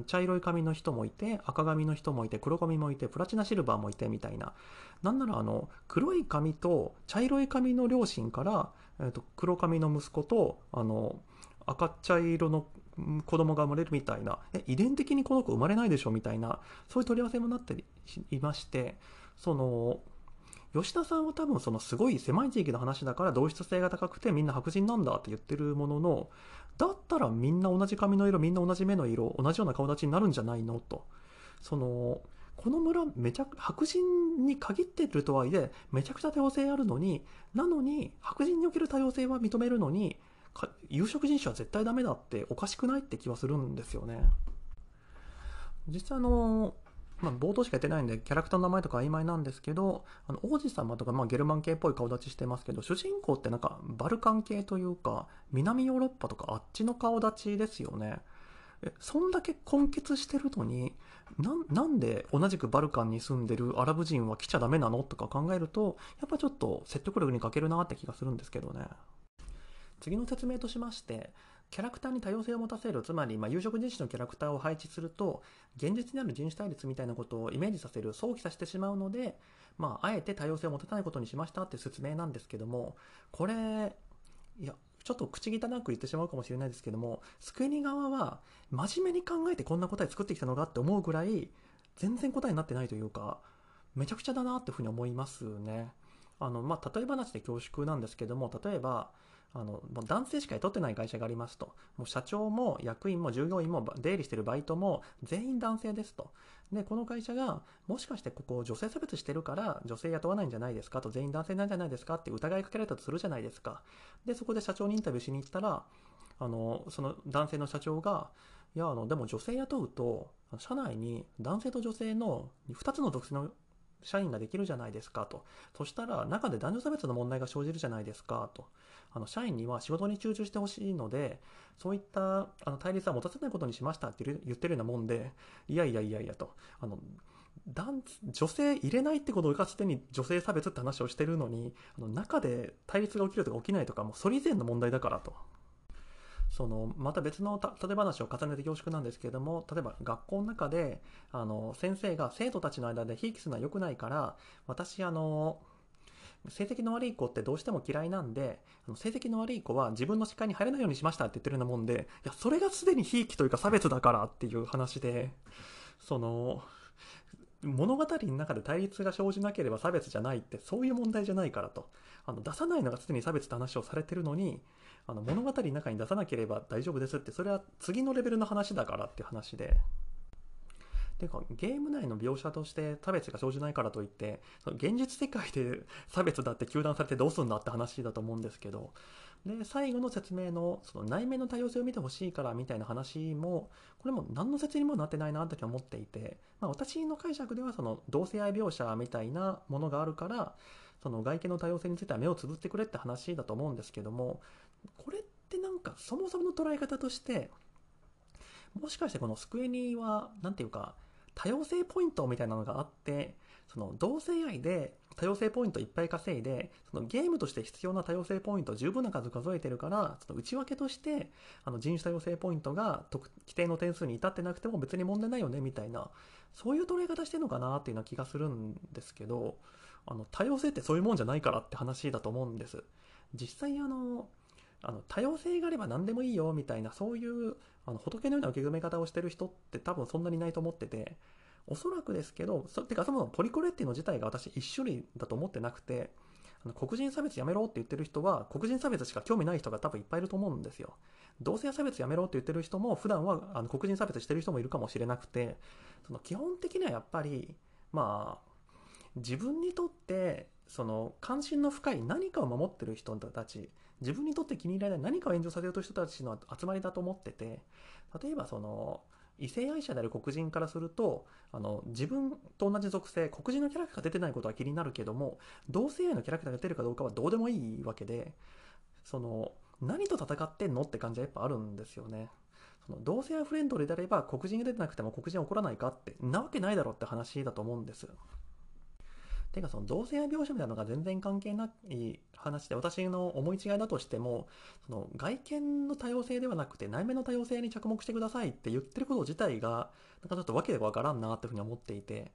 茶色い髪の人もいて赤髪の人もいて黒髪もいてプラチナシルバーもいてみたいな。なんならあの黒い髪と茶色い髪の両親から、えー、と黒髪の息子とあの赤茶色の子供が生まれるみたいな。え遺伝的にこの子生まれないでしょみたいなそういう取り合わせもなっていましてその吉田さんは多分そのすごい狭い地域の話だから同質性が高くてみんな白人なんだって言ってるもののだったらみんな同じ髪の色みんな同じ目の色同じような顔立ちになるんじゃないの？と。そのこの村めちゃ白人に限ってるとはいえめちゃくちゃ多様性あるのになのに白人における多様性は認めるのに有色人種は絶対ダメだっておかしくないって気はするんですよね。実際のまあ、冒頭しかやってないんで、キャラクターの名前とか曖昧なんですけど、あの王子様とか、まあ、ゲルマン系っぽい顔立ちしてますけど、主人公ってなんかバルカン系というか、南ヨーロッパとかあっちの顔立ちですよね。そんだけ混血してるのになんで同じくバルカンに住んでるアラブ人は来ちゃダメなのとか考えるとやっぱちょっと説得力に欠けるなって気がするんですけどね次の説明としましてキャラクターに多様性を持たせる、つまり、まあ、有色人種のキャラクターを配置すると、現実にある人種対立みたいなことをイメージさせる、想起させてしまうので、まあ、あえて多様性を持たないことにしましたって説明なんですけども、これ、いや、ちょっと口汚く言ってしまうかもしれないですけども、スクエニ側は、真面目に考えてこんな答え作ってきたのかって思うぐらい、全然答えになってないというか、めちゃくちゃだなっていうふうに思いますね。あの、まあ、例え話で恐縮なんですけども、例えば、あのもう男性しか雇ってない会社がありますと。もう社長も役員も従業員も出入りしてるバイトも全員男性ですと。で、この会社が、もしかしてここ女性差別してるから女性雇わないんじゃないですかと、全員男性なんじゃないですかって疑いかけられたとするじゃないですか。で、そこで社長にインタビューしに行ったら、あの、その男性の社長が、いや、あの、でも女性雇うと、社内に男性と女性の2つの属性の社員ができるじゃないですかと。そしたら中で男女差別の問題が生じるじゃないですかと。あの社員には仕事に集中してほしいので、そういったあの対立は持たせないことにしましたって言ってるようなもんで、いやいやいやいやと。あの男女性入れないってことがすでに女性差別って話をしてるのにあの中で対立が起きるとか起きないとかもうそれ以前の問題だからとそのまた別の例え話を重ねて恐縮なんですけれども例えば学校の中であの先生が生徒たちの間でひいきするのは良くないから私あの成績の悪い子ってどうしても嫌いなんであの成績の悪い子は自分の視界に入れないようにしましたって言ってるようなもんでいやそれがすでにひいきというか差別だからっていう話でその物語の中で対立が生じなければ差別じゃないってそういう問題じゃないからとあの出さないのが常に差別って話をされてるのにあの物語の中に出さなければ大丈夫ですってそれは次のレベルの話だからっていう話で。ていうかゲーム内の描写として差別が生じないからといってその現実世界で 差別だって糾弾されてどうすんだって話だと思うんですけどで最後の説明のその内面の多様性を見てほしいからみたいな話もこれも何の説にもなってないなって思っていて、まあ、私の解釈ではその同性愛描写みたいなものがあるからその外見の多様性については目をつぶってくれって話だと思うんですけどもこれってなんかそもそもの捉え方としてもしかしてこのスクエニは何ていうか多様性ポイントみたいなのがあってその同性愛で多様性ポイントいっぱい稼いでそのゲームとして必要な多様性ポイント十分な数数えてるからその内訳としてあの人種多様性ポイントが規定の点数に至ってなくても別に問題ないよねみたいなそういう捉え方してるのかなっていうような気がするんですけどあの多様性ってそういうもんじゃないからって話だと思うんです。実際あのあの多様性があれば何でもいいよみたいなそういうあの仏のような受け止め方をしてる人って多分そんなにいないと思ってておそらくですけどそてかそもそもポリコレっていうの自体が私一種類だと思ってなくてあの黒人差別やめろって言ってる人は黒人差別しか興味ない人が多分いっぱいいると思うんですよ。同性差別やめろって言ってる人も普段はあの黒人差別してる人もいるかもしれなくてその基本的にはやっぱりまあ自分にとってその関心の深い何かを守ってる人たち自分にとって気に入らない何かを援助させようとした人たちの集まりだと思ってて例えばその異性愛者である黒人からするとあの自分と同じ属性黒人のキャラクターが出てないことは気になるけども同性愛のキャラクターが出るかどうかはどうでもいいわけでその何と戦ってんのって感じはやっぱあるんですよね。その同性愛フレンドであれば黒人が出てなくても黒人は怒らないかってなわけないだろって話だと思うんです。てかその同性愛描写みたいなのが全然関係ない話で私の思い違いだとしてもその外見の多様性ではなくて内面の多様性に着目してくださいって言ってること自体がなんかちょっとわけがわからんなっていうふうに思っていて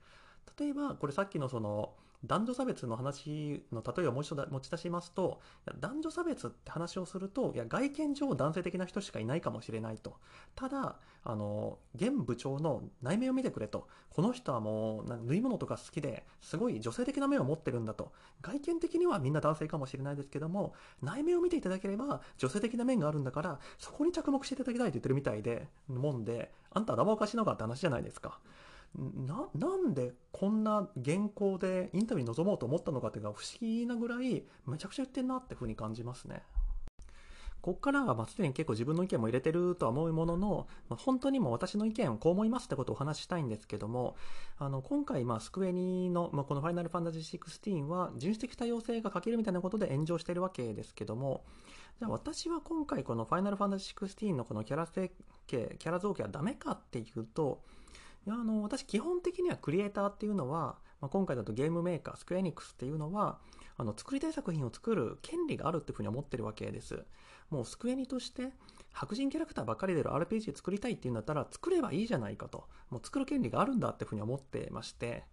例えばこれさっきのその男女差別の話の例えをもう一度持ち出しますと男女差別って話をするといや外見上男性的な人しかいないかもしれないと。ただあの現部長の内面を見てくれと。この人はもう縫い物とか好きですごい女性的な面を持ってるんだと。外見的にはみんな男性かもしれないですけども内面を見ていただければ女性的な面があるんだからそこに着目していただきたいと言ってるみたいでもんであんた頭おかしいのかって話じゃないですか。ななんでこんな原稿でインタビューに臨もうと思ったのかっていうのが不思議なぐらいめちゃくちゃ言ってんなってふうに感じますね。こっからはまあすでに結構自分の意見も入れてるとは思うものの、まあ、本当にも私の意見をこう思いますってことをお話ししたいんですけども、あの今回まあスクエニの、まあ、このファイナルファンタジー16は人種的多様性が欠けるみたいなことで炎上してるわけですけども、じゃあ私は今回このファイナルファンタジー16のこのキャラ設計、キャラ造形はダメかっていうと、いやあの私基本的にはクリエイターっていうのは、まあ、今回だとゲームメーカースクエニックスっていうのはあの作りたい作品を作る権利があるっていうふうに思ってるわけです。もうスクエニとして白人キャラクターばっかり出る RPG 作りたいっていうんだったら作ればいいじゃないかと。もう作る権利があるんだっていうふうに思ってまして。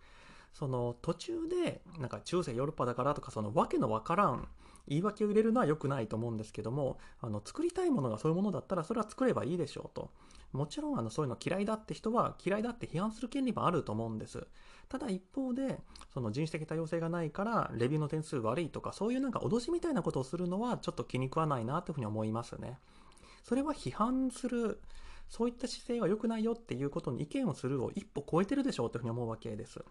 その途中でなんか中世ヨーロッパだからとかそのわけのわからん言い訳を入れるのは良くないと思うんですけどもあの作りたいものがそういうものだったらそれは作ればいいでしょうと。もちろんあのそういうの嫌いだって人は嫌いだって批判する権利もあると思うんです。ただ一方で、その人種的多様性がないからレビューの点数悪いとかそういうなんか脅しみたいなことをするのはちょっと気に食わないなというふうに思いますね。それは批判する、そういった姿勢は良くないよっていうことに意見をするを一歩超えてるでしょうというふうに思うわけです。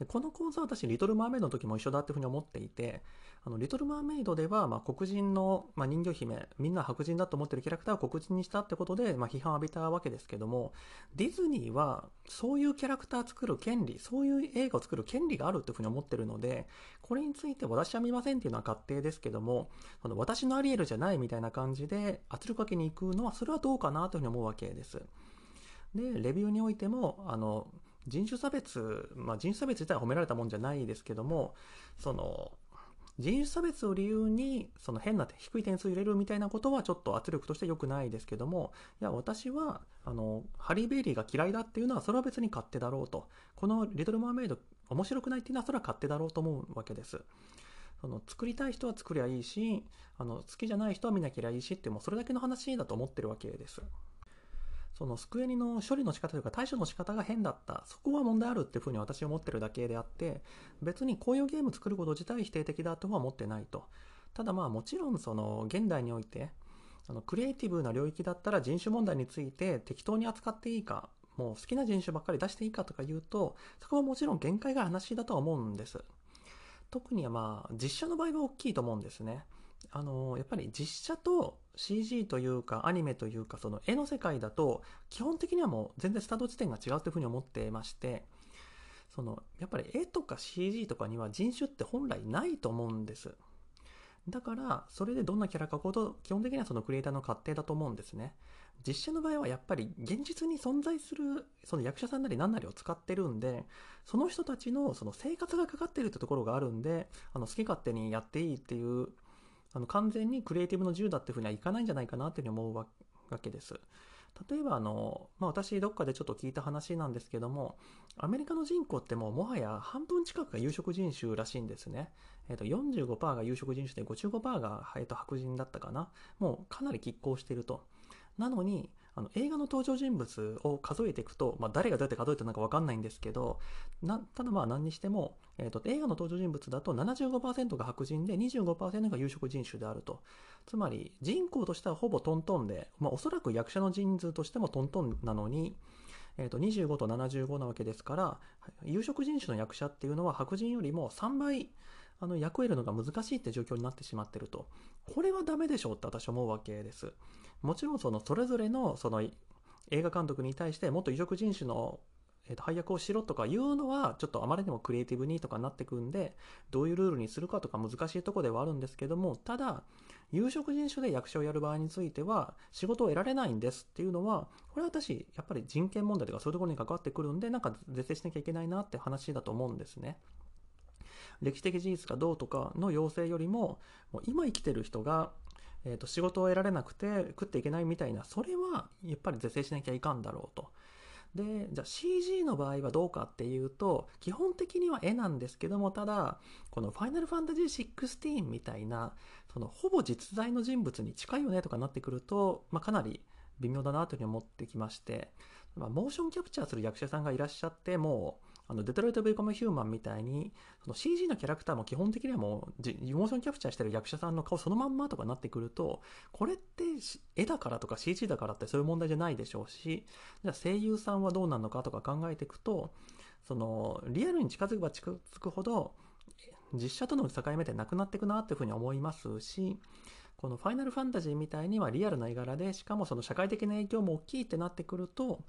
でこの講座は私、リトル・マーメイドの時も一緒だっていうふうに思っていて、あのリトル・マーメイドでは、ま、黒人の、ま、人魚姫、みんな白人だと思ってるキャラクターを黒人にしたってことで、ま、批判を浴びたわけですけども、ディズニーはそういうキャラクター作る権利、そういう映画を作る権利があるっていうふうに思ってるので、これについて私は見ませんっていうのは勝手ですけども、あの私のアリエルじゃないみたいな感じで圧力かけに行くのは、それはどうかなというふうに思うわけです。で、レビューにおいても、あの、人種差別、まあ、人種差別自体は褒められたもんじゃないですけども、その、人種差別を理由にその変な低い点数入れるみたいなことはちょっと圧力として良くないですけどもいや私はあのハリー・ベイリーが嫌いだっていうのはそれは別に勝手だろうと。この「リトル・マーメイド」面白くないっていうのはそれは勝手だろうと思うわけです。その作りたい人は作りゃいいしあの好きじゃない人は見なきゃいいしってもうそれだけの話だと思ってるわけです。そのスクエニの処理の仕方というか対処の仕方が変だった。そこは問題あるっていうふうに私は思ってるだけであって、別にこういうゲーム作ること自体否定的だとは思ってないと。ただまあもちろんその現代において、あのクリエイティブな領域だったら人種問題について適当に扱っていいか、もう好きな人種ばっかり出していいかとか言うと、そこはもちろん限界が話だとは思うんです。特にまあ実写の場合は大きいと思うんですね。あの、やっぱり実写と CG というかアニメというかその絵の世界だと基本的にはもう全然スタート地点が違うというふうに思っていまして、そのやっぱり絵とか CG とかには人種って本来ないと思うんです。だから、それでどんなキャラかほど、基本的にはそのクリエイターの勝手だと思うんですね。実写の場合はやっぱり現実に存在するその役者さんなり何なりを使ってるんで、その人たちのその生活がかかってるってところがあるんで、あの好き勝手にやっていいっていう、あの完全にクリエイティブの自由だっていうふうにはいかないんじゃないかなっていうふうに思うわけです。例えばあの、まあ、私どっかでちょっと聞いた話なんですけども、アメリカの人口ってもうもはや半分近くが有色人種らしいんですね。え、ー、と、45%が有色人種で55%が、えー、と白人だったかな。もうかなり拮抗していると。なのに、あの映画の登場人物を数えていくと、まあ、誰がどうやって数えてるのか分かんないんですけど、なただまあ何にしても、えーと、映画の登場人物だと75%が白人で25%が有色人種であると。つまり人口としてはほぼトントンで、まあ、おそらく役者の人数としてもトントンなのに、えー、と25と75なわけですから、有色人種の役者っていうのは白人よりも3倍あの役を得るのが難しいって状況になってしまってると。これはダメでしょうって私は思うわけです。もちろんそのそれぞれのその映画監督に対してもっと異色人種のえー、と配役をしろとかいうのはちょっとあまりにもクリエイティブにとかなってくんでどういうルールにするかとか難しいとこではあるんですけどもただ有色人種で役者をやる場合については仕事を得られないんですっていうのはこれは私やっぱり人権問題とかそういうところに関わってくるんでなんか是正しなきゃいけないなって話だと思うんですね。歴史的事実がどうとかの要請よりも、もう今生きてる人が、えー、と仕事を得られなくて食っていけないみたいな、それはやっぱり是正しなきゃいかんだろうと。で、じゃあ CG の場合はどうかっていうと、基本的には絵なんですけども、ただ、このファイナルファンタジー16みたいな、そのほぼ実在の人物に近いよねとかなってくると、まあ、かなり微妙だなというふうに思ってきまして、まあ、モーションキャプチャーする役者さんがいらっしゃって、もう、あの、デトロイト・ビーコム・ヒューマンみたいに、その CG のキャラクターも基本的にはもう、モーションキャプチャーしてる役者さんの顔そのまんまとかになってくると、これって絵だからとか CG だからってそういう問題じゃないでしょうし、じゃあ声優さんはどうなのかとか考えていくと、その、リアルに近づけば近づくほど、実写との境目ってなくなっていくなっていうふうに思いますし、このファイナルファンタジーみたいにはリアルな絵柄で、しかもその社会的な影響も大きいってなってくると、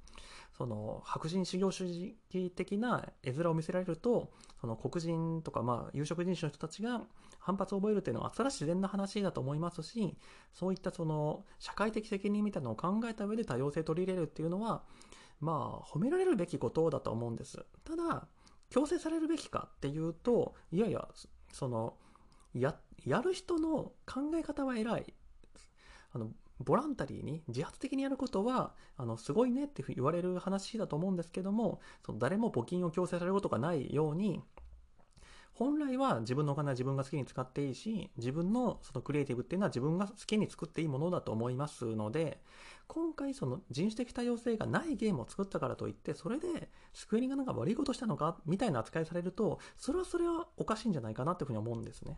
その白人修行主義的な絵面を見せられると、その黒人とかまあ有色人種の人たちが反発を覚えるっていうのは、それは自然な話だと思いますし、そういったその社会的責任みたいなのを考えた上で多様性取り入れるっていうのは、まあ褒められるべきことだと思うんです。ただ、強制されるべきかっていうと、いやいや、その、やって、やる人の考え方は偉い。あの、ボランタリーに自発的にやることは、あの、すごいねって言われる話だと思うんですけども、その誰も募金を強制されることがないように、本来は自分のお金は自分が好きに使っていいし、自分のそのクリエイティブっていうのは自分が好きに作っていいものだと思いますので、今回その人種的多様性がないゲームを作ったからといって、それでスクエニがなんか悪いことしたのかみたいな扱いされると、それはそれはおかしいんじゃないかなっていうふうに思うんですね。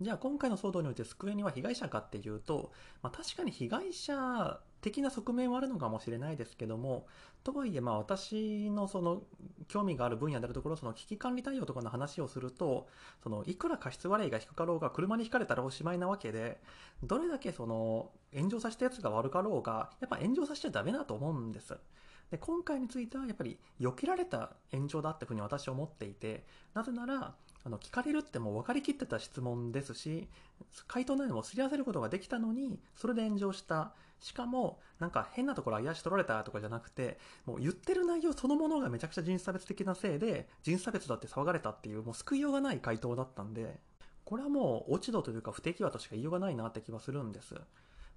じゃあ今回の騒動においてスクエニは被害者かっていうと、まあ、確かに被害者的な側面はあるのかもしれないですけども、とはいえまあ私のその興味がある分野であるところ、その危機管理対応とかの話をすると、そのいくら過失割合が低かろうが車にひかれたらおしまいなわけで、どれだけその炎上させたやつが悪かろうが、やっぱ炎上させちゃダメだと思うんです。で、今回についてはやっぱり避けられた炎上だってふうに私は思っていて、なぜなら、あの聞かれるってもう分かりきってた質問ですし回答内容もすり合わせることができたのにそれで炎上した。しかもなんか変なところあやし取られたとかじゃなくてもう言ってる内容そのものがめちゃくちゃ人種差別的なせいで人種差別だって騒がれたっていうもう救いようがない回答だったんでこれはもう落ち度というか不適話としか言いようがないなって気はするんです。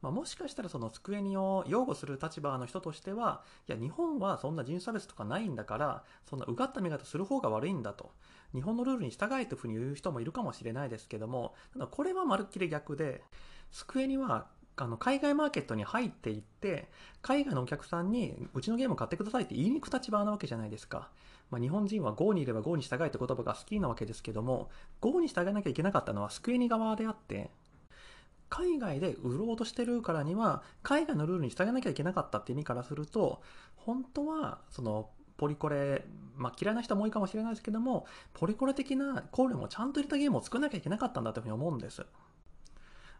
まあ、もしかしたらその机にを擁護する立場の人としては、いや、日本はそんな人種差別とかないんだから、そんなうがった見方する方が悪いんだと。日本のルールに従えというふうに言う人もいるかもしれないですけども、ただこれはまるっきり逆で、机にはあの海外マーケットに入っていって海外のお客さんにうちのゲームを買ってくださいって言いに行く立場なわけじゃないですか。まあ、日本人は GO にいれば GO に従えって言葉が好きなわけですけども GO に従えなきゃいけなかったのはスクエニ側であって海外で売ろうとしてるからには海外のルールに従わなきゃいけなかったって意味からすると本当はそのポリコレ、まあ、嫌いな人も多いかもしれないですけどもポリコレ的な考慮もちゃんと入れたゲームを作らなきゃいけなかったんだというふうに思うんです。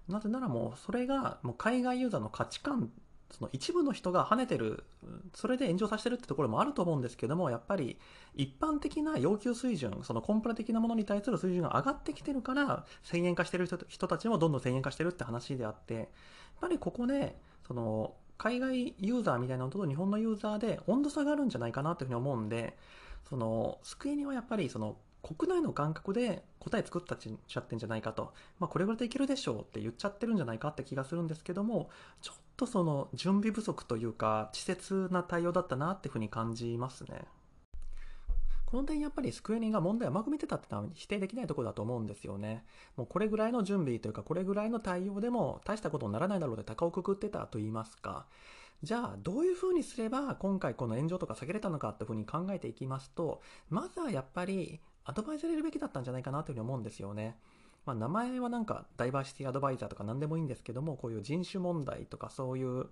なぜならもうそれがもう海外ユーザーの価値観その一部の人が跳ねてる、それで炎上させてるってところもあると思うんですけども、やっぱり一般的な要求水準、そのコンプラ的なものに対する水準が上がってきてるから、1000円化してる人たちもどんどん1000円化してるって話であって、やっぱりここで、その、海外ユーザーみたいなのと日本のユーザーで温度差があるんじゃないかなというふうに思うんで、その、救いにはやっぱりその国内の感覚で答え作ったちゃってんじゃないかと、まあ、これぐらいでいけるでしょうって言っちゃってるんじゃないかって気がするんですけども、ちょとその準備不足というか、稚拙な対応だったなっていうふうに感じますね。この点やっぱりスクエニが問題を甘く見てたってのは否定できないところだと思うんですよね。もうこれぐらいの準備というか、これぐらいの対応でも大したことにならないだろうって高をくくってたと言いますか。じゃあ、どういうふうにすれば今回この炎上とか避けれたのかっていうふうに考えていきますと、まずはやっぱりアドバイザー入れるべきだったんじゃないかなというふうに思うんですよね。まあ、名前はなんかダイバーシティアドバイザーとか何でもいいんですけども、こういう人種問題とかそういう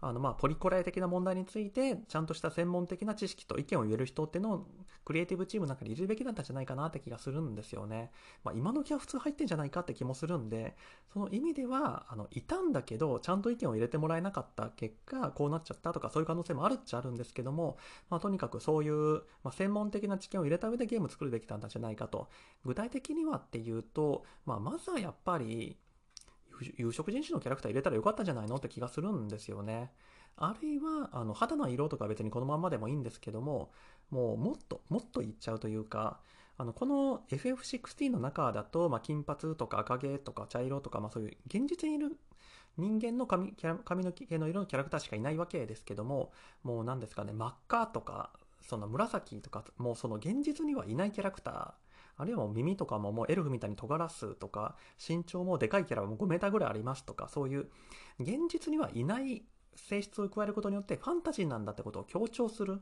あのまあポリコレ的な問題についてちゃんとした専門的な知識と意見を言える人っていうのをクリエイティブチームの中にいるべきだったんじゃないかなって気がするんですよね。まあ、今時は普通入ってんじゃないかって気もするんで、その意味では、あの、いたんだけど、ちゃんと意見を入れてもらえなかった結果、こうなっちゃったとかそういう可能性もあるっちゃあるんですけども、まあ、とにかくそういう、まあ、専門的な知見を入れた上でゲーム作るべきなんじゃないかと。具体的にはっていうと、まあ、まずはやっぱり、有色人種のキャラクター入れたらよかったんじゃないのって気がするんですよね。あるいは、あの、肌の色とか別にこのまんまでもいいんですけども、もうもっと、もっといっちゃうというか、あの、この FF16 の中だと、まあ、金髪とか赤毛とか茶色とか、まあ、そういう現実にいる人間の髪髪の毛の色のキャラクターしかいないわけですけども、もう何ですかね、真っ赤とか、その紫とか、もうその現実にはいないキャラクター、あるいはも耳とかももうエルフみたいに尖らすとか、身長もでかいキャラも5メーターぐらいありますとか、そういう現実にはいない性質を加えることによってファンタジーなんだってことを強調する。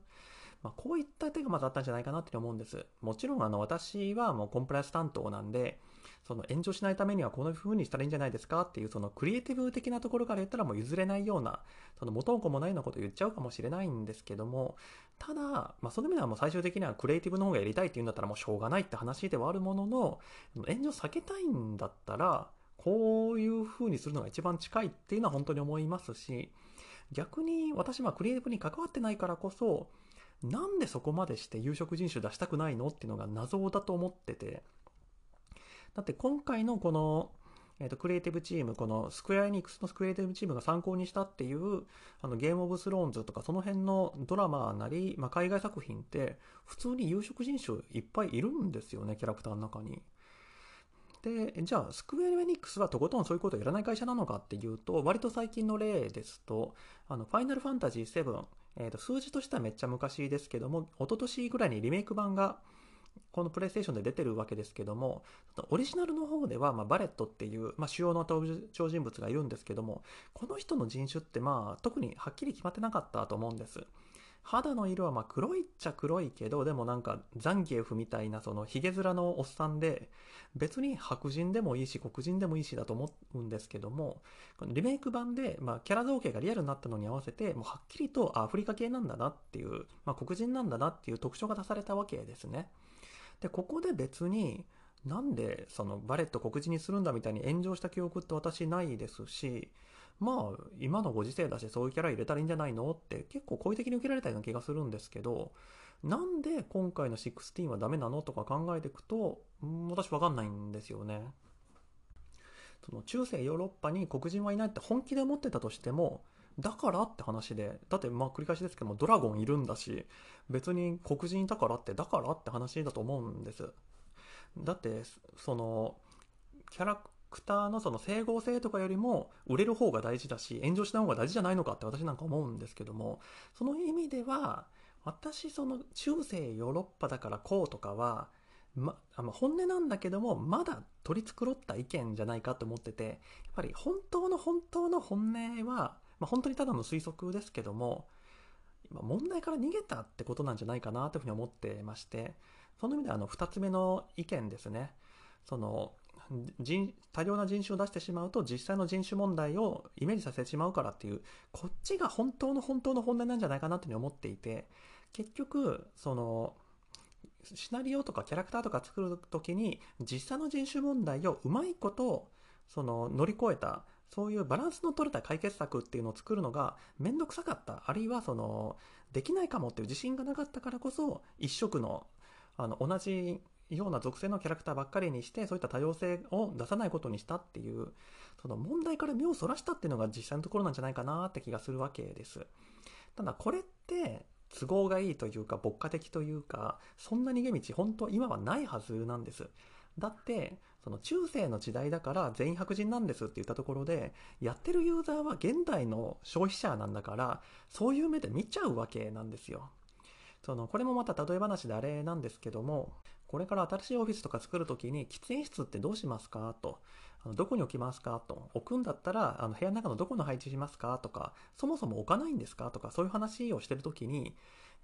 まあ、こういった手がまずあったんじゃないかなって思うんです。もちろんあの私はもうコンプライアンス担当なんで、その炎上しないためにはこの風にしたらいいんじゃないですかっていうそのクリエイティブ的なところから言ったらもう譲れないような、その元も子もないようなことを言っちゃうかもしれないんですけども、ただ、まあその意味ではもう最終的にはクリエイティブの方がやりたいって言うんだったらもうしょうがないって話ではあるものの、炎上避けたいんだったら、こういう風にするのが一番近いっていうのは本当に思いますし、逆に私はクリエイティブに関わってないからこそ、なんでそこまでして有色人種出したくないのっていうのが謎だと思ってて。だって今回のこの、え、ー、と、クリエイティブチーム、このスクエアエニックスのスクリエイティブチームが参考にしたっていう、あの、ゲームオブスローンズとかその辺のドラマなり、まあ、海外作品って、普通に有色人種いっぱいいるんですよね、キャラクターの中に。で、じゃあ、スクエアエニックスはとことんそういうことをやらない会社なのかっていうと、割と最近の例ですと、あの、ファイナルファンタジー7、えっ、ー、と、数字としてはめっちゃ昔ですけども、一昨年ぐらいにリメイク版が、このプレイステーションで出てるわけですけども、オリジナルの方では、まあ、バレットっていう、まあ、主要の登場人物がいるんですけども、この人の人種って、まあ、特にはっきり決まってなかったと思うんです。肌の色はま黒いっちゃ黒いけど、でもなんかザンギエフみたいなそのヒゲ面のおっさんで、別に白人でもいいし黒人でもいいしだと思うんですけども、このリメイク版で、ま、キャラ造形がリアルになったのに合わせて、もうはっきりとアフリカ系なんだなっていう、まあ、黒人なんだなっていう特徴が出されたわけですね。で、ここで別に、なんでそのバレット黒人にするんだみたいに炎上した記憶って私ないですし、まあ、今のご時世だし、そういうキャラ入れたらいいんじゃないのって結構好意的に受けられたような気がするんですけど、なんで今回の16はダメなのとか考えていくと、私わかんないんですよね。その中世ヨーロッパに黒人はいないって本気で思ってたとしても、だからって話で、だってまあ繰り返しですけども、ドラゴンいるんだし、別に黒人いたからって、だからって話だと思うんです。だって、その、キャラクターのその整合性とかよりも売れる方が大事だし、炎上した方が大事じゃないのかって私なんか思うんですけども、その意味では、私その中世ヨーロッパだからこうとかは、ま、あ本音なんだけども、まだ取り繕った意見じゃないかと思ってて、やっぱり本当の本当の本音は、まあ、本当にただの推測ですけども、今問題から逃げたってことなんじゃないかなというふうに思ってまして、その意味であの2つ目の意見ですね。その人多量な人種を出してしまうと実際の人種問題をイメージさせてしまうからっていうこっちが本当の本当の本音なんじゃないかなというふうに思っていて結局そのシナリオとかキャラクターとか作る時に実際の人種問題をうまいことその乗り越えたそういうバランスの取れた解決策っていうのを作るのがめんどくさかった。あるいはそのできないかもっていう自信がなかったからこそ一色のあの同じような属性のキャラクターばっかりにしてそういった多様性を出さないことにしたっていうその問題から目をそらしたっていうのが実際のところなんじゃないかなって気がするわけです。ただこれって都合がいいというか牧歌的というかそんな逃げ道本当今はないはずなんです。だってその中世の時代だから全員白人なんですって言ったところでやってるユーザーは現代の消費者なんだからそういう目で見ちゃうわけなんですよ。そのこれもまた例え話であれなんですけどもこれから新しいオフィスとか作るときに喫煙室ってどうしますかと。あのどこに置きますかと。置くんだったらあの部屋の中のどこに配置しますかとかそもそも置かないんですかとかそういう話をしてるときに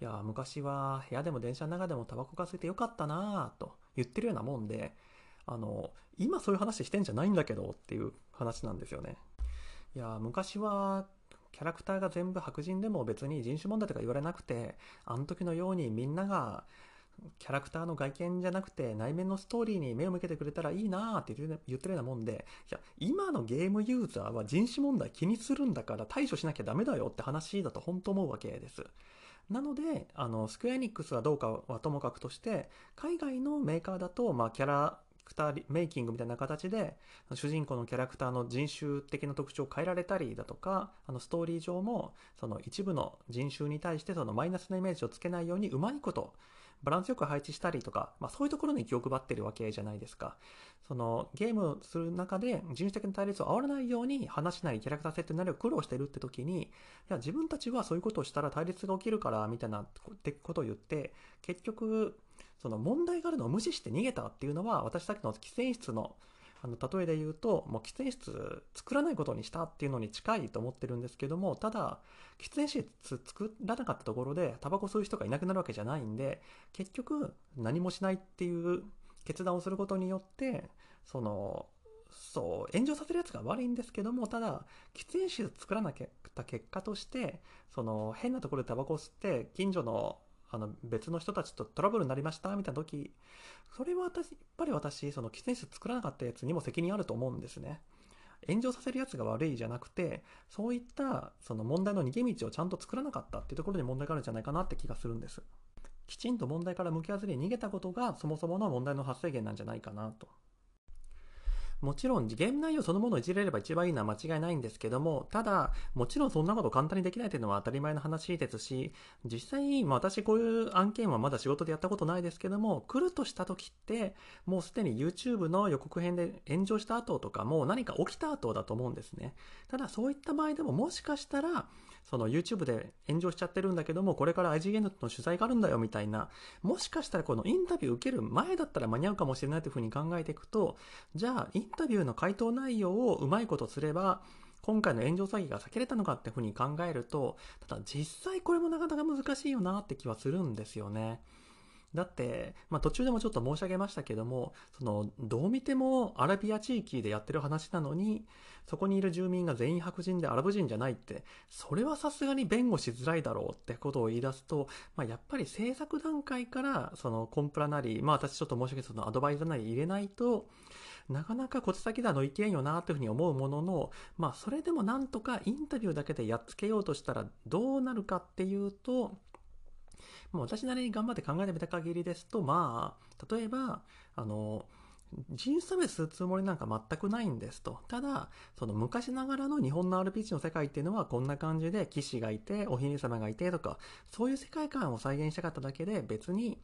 いや昔は部屋でも電車の中でもタバコが吸えてよかったなぁと言ってるようなもんであの今そういう話してんじゃないんだけどっていう話なんですよねいや昔はキャラクターが全部白人でも別に人種問題とか言われなくてあの時のようにみんながキャラクターの外見じゃなくて内面のストーリーに目を向けてくれたらいいなって言ってるようなもんで、いや、今のゲームユーザーは人種問題気にするんだから対処しなきゃダメだよって話だと本当思うわけです。なので、あの、スクエアエニックスはどうかはともかくとして、海外のメーカーだと、まあ、キャラクターメイキングみたいな形で、主人公のキャラクターの人種的な特徴を変えられたりだとか、あのストーリー上も、その一部の人種に対してそのマイナスなイメージをつけないようにうまいこと、バランスよく配置したりとか、まあ、そういうところに気を配ってるわけじゃないですか。そのゲームする中で人種的な対立を煽らないように話しないキャラクター設定になる苦労してるって時に、いや自分たちはそういうことをしたら対立が起きるからみたいなことを言って、結局その問題があるのを無視して逃げたっていうのは私さっきの喫煙室のあの例えで言うともう喫煙室作らないことにしたっていうのに近いと思ってるんですけどもただ喫煙室作らなかったところでタバコ吸う人がいなくなるわけじゃないんで結局何もしないっていう決断をすることによってそのそう炎上させるやつが悪いんですけどもただ喫煙室作らなかった結果としてその変なところでタバコ吸って近所のあの別の人たちとトラブルになりましたみたいな時それは私やっぱり私その喫煙室作らなかったやつにも責任あると思うんですね。炎上させるやつが悪いじゃなくてそういったその問題の逃げ道をちゃんと作らなかったっていうところに問題があるんじゃないかなって気がするんです。きちんと問題から向き合わずに逃げたことがそもそもの問題の発生源なんじゃないかなと。もちろんゲーム内容そのものをいじれれば一番いいのは間違いないんですけども、ただ、もちろんそんなこと簡単にできないというのは当たり前の話ですし、実際、まあ私こういう案件はまだ仕事でやったことないですけども、来るとした時って、もうすでに YouTube の予告編で炎上した後とかも何か起きた後だと思うんですね。ただそういった場合でももしかしたら、その YouTube で炎上しちゃってるんだけども、これから IGN の取材があるんだよみたいな、もしかしたらこのインタビュー受ける前だったら間に合うかもしれないというふうに考えていくと、じゃあインタビューの回答内容をうまいことすれば、今回の炎上詐欺が避けれたのかっていうふうに考えると、ただ実際これもなかなか難しいよなって気はするんですよね。だって、まあ、途中でもちょっと申し上げましたけども、その、どう見てもアラビア地域でやってる話なのに、そこにいる住民が全員白人でアラブ人じゃないって、それはさすがに弁護しづらいだろうってことを言い出すと、まあ、やっぱり制作段階から、そのコンプラなり、まあ私ちょっと申し訳ないそのアドバイザーなり入れないと、なかなか小手先ではのいけんよなというふうに思うものの、まあそれでもなんとかインタビューだけでやっつけようとしたらどうなるかっていうと、まあ、私なりに頑張って考えてみた限りですと、まあ、例えば、あの、人種差別するつもりなんか全くないんですと。ただ、その昔ながらの日本の RPG の世界っていうのはこんな感じで騎士がいて、お姫様がいてとか、そういう世界観を再現したかっただけで別に、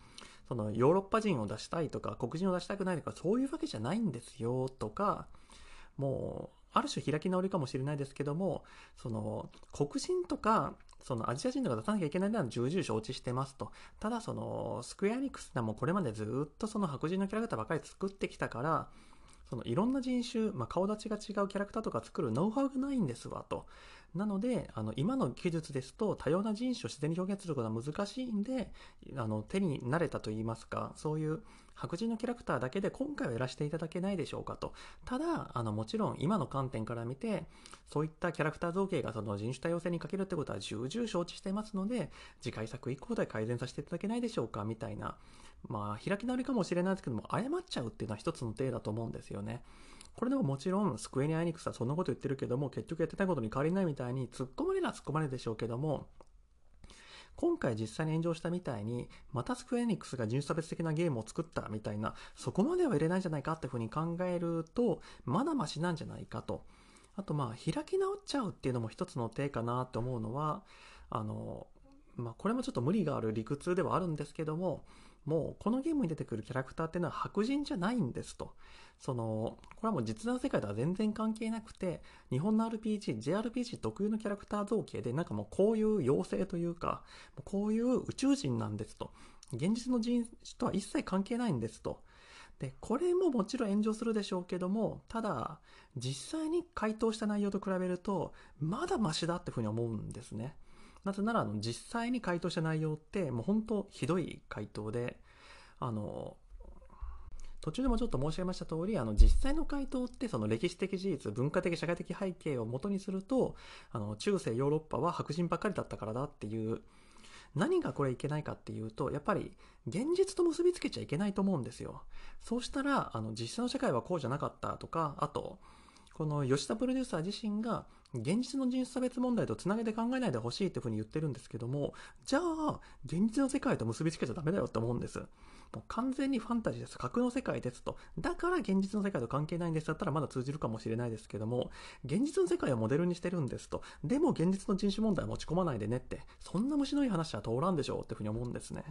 そのヨーロッパ人を出したいとか、黒人を出したくないとか、そういうわけじゃないんですよとか、もうある種開き直りかもしれないですけども、その、黒人とか、そのアジア人とか出さなきゃいけないのは重々承知してますと。ただその、スクエアエニックスでもうこれまでずっとその白人のキャラクターばかり作ってきたから、そのいろんな人種、まあ、顔立ちが違うキャラクターとか作るノウハウがないんですわと。なので、あの、今の技術ですと多様な人種を自然に表現することは難しいんで、あの、手に慣れたと言いますか、そういう白人のキャラクターだけで今回はやらせていただけないでしょうかと。ただ、あの、もちろん今の観点から見て、そういったキャラクター造形がその人種多様性に欠けるってことは重々承知していますので、次回作以降で改善させていただけないでしょうかみたいな、まあ、開き直りかもしれないですけども、謝っちゃうっていうのは一つの例だと思うんですよね。これでももちろん、スクエニアエニックスはそんなこと言ってるけども、結局やってないことに変わりないみたいに、突っ込まれるは突っ込まれるでしょうけども、今回実際に炎上したみたいに、またスクエニックスが人種差別的なゲームを作ったみたいな、そこまでは入れないんじゃないかっていうふうに考えると、まだマシなんじゃないかと。あとまあ、開き直っちゃうっていうのも一つの手かなって思うのは、あの、まあ、これもちょっと無理がある理屈ではあるんですけども、もうこのゲームに出てくるキャラクターっていうのは白人じゃないんですと。その、これはもう実在の世界とは全然関係なくて、日本の RPG、JRPG 特有のキャラクター造形で、なんかもうこういう妖精というか、こういう宇宙人なんですと。現実の人種とは一切関係ないんですと。で、これももちろん炎上するでしょうけども、ただ、実際に回答した内容と比べると、まだマシだってふうに思うんですね。なぜなら、あの、実際に回答した内容って、もう本当ひどい回答で、あの、途中でもちょっと申し上げました通り、あの、実際の回答って、その歴史的事実、文化的社会的背景を元にすると、あの、中世ヨーロッパは白人ばっかりだったからだっていう、何がこれいけないかっていうと、やっぱり現実と結びつけちゃいけないと思うんですよ。そうしたら、あの、実際の社会はこうじゃなかったとか、あと、この吉田プロデューサー自身が現実の人種差別問題とつなげて考えないでほしいっていうふうに言ってるんですけども、じゃあ、現実の世界と結びつけちゃダメだよって思うんです。もう完全にファンタジーです。架空の世界ですと。だから現実の世界と関係ないんですだったらまだ通じるかもしれないですけども、現実の世界をモデルにしてるんですと。でも現実の人種問題は持ち込まないでねって、そんな虫のいい話は通らんでしょうっていうふうに思うんですね。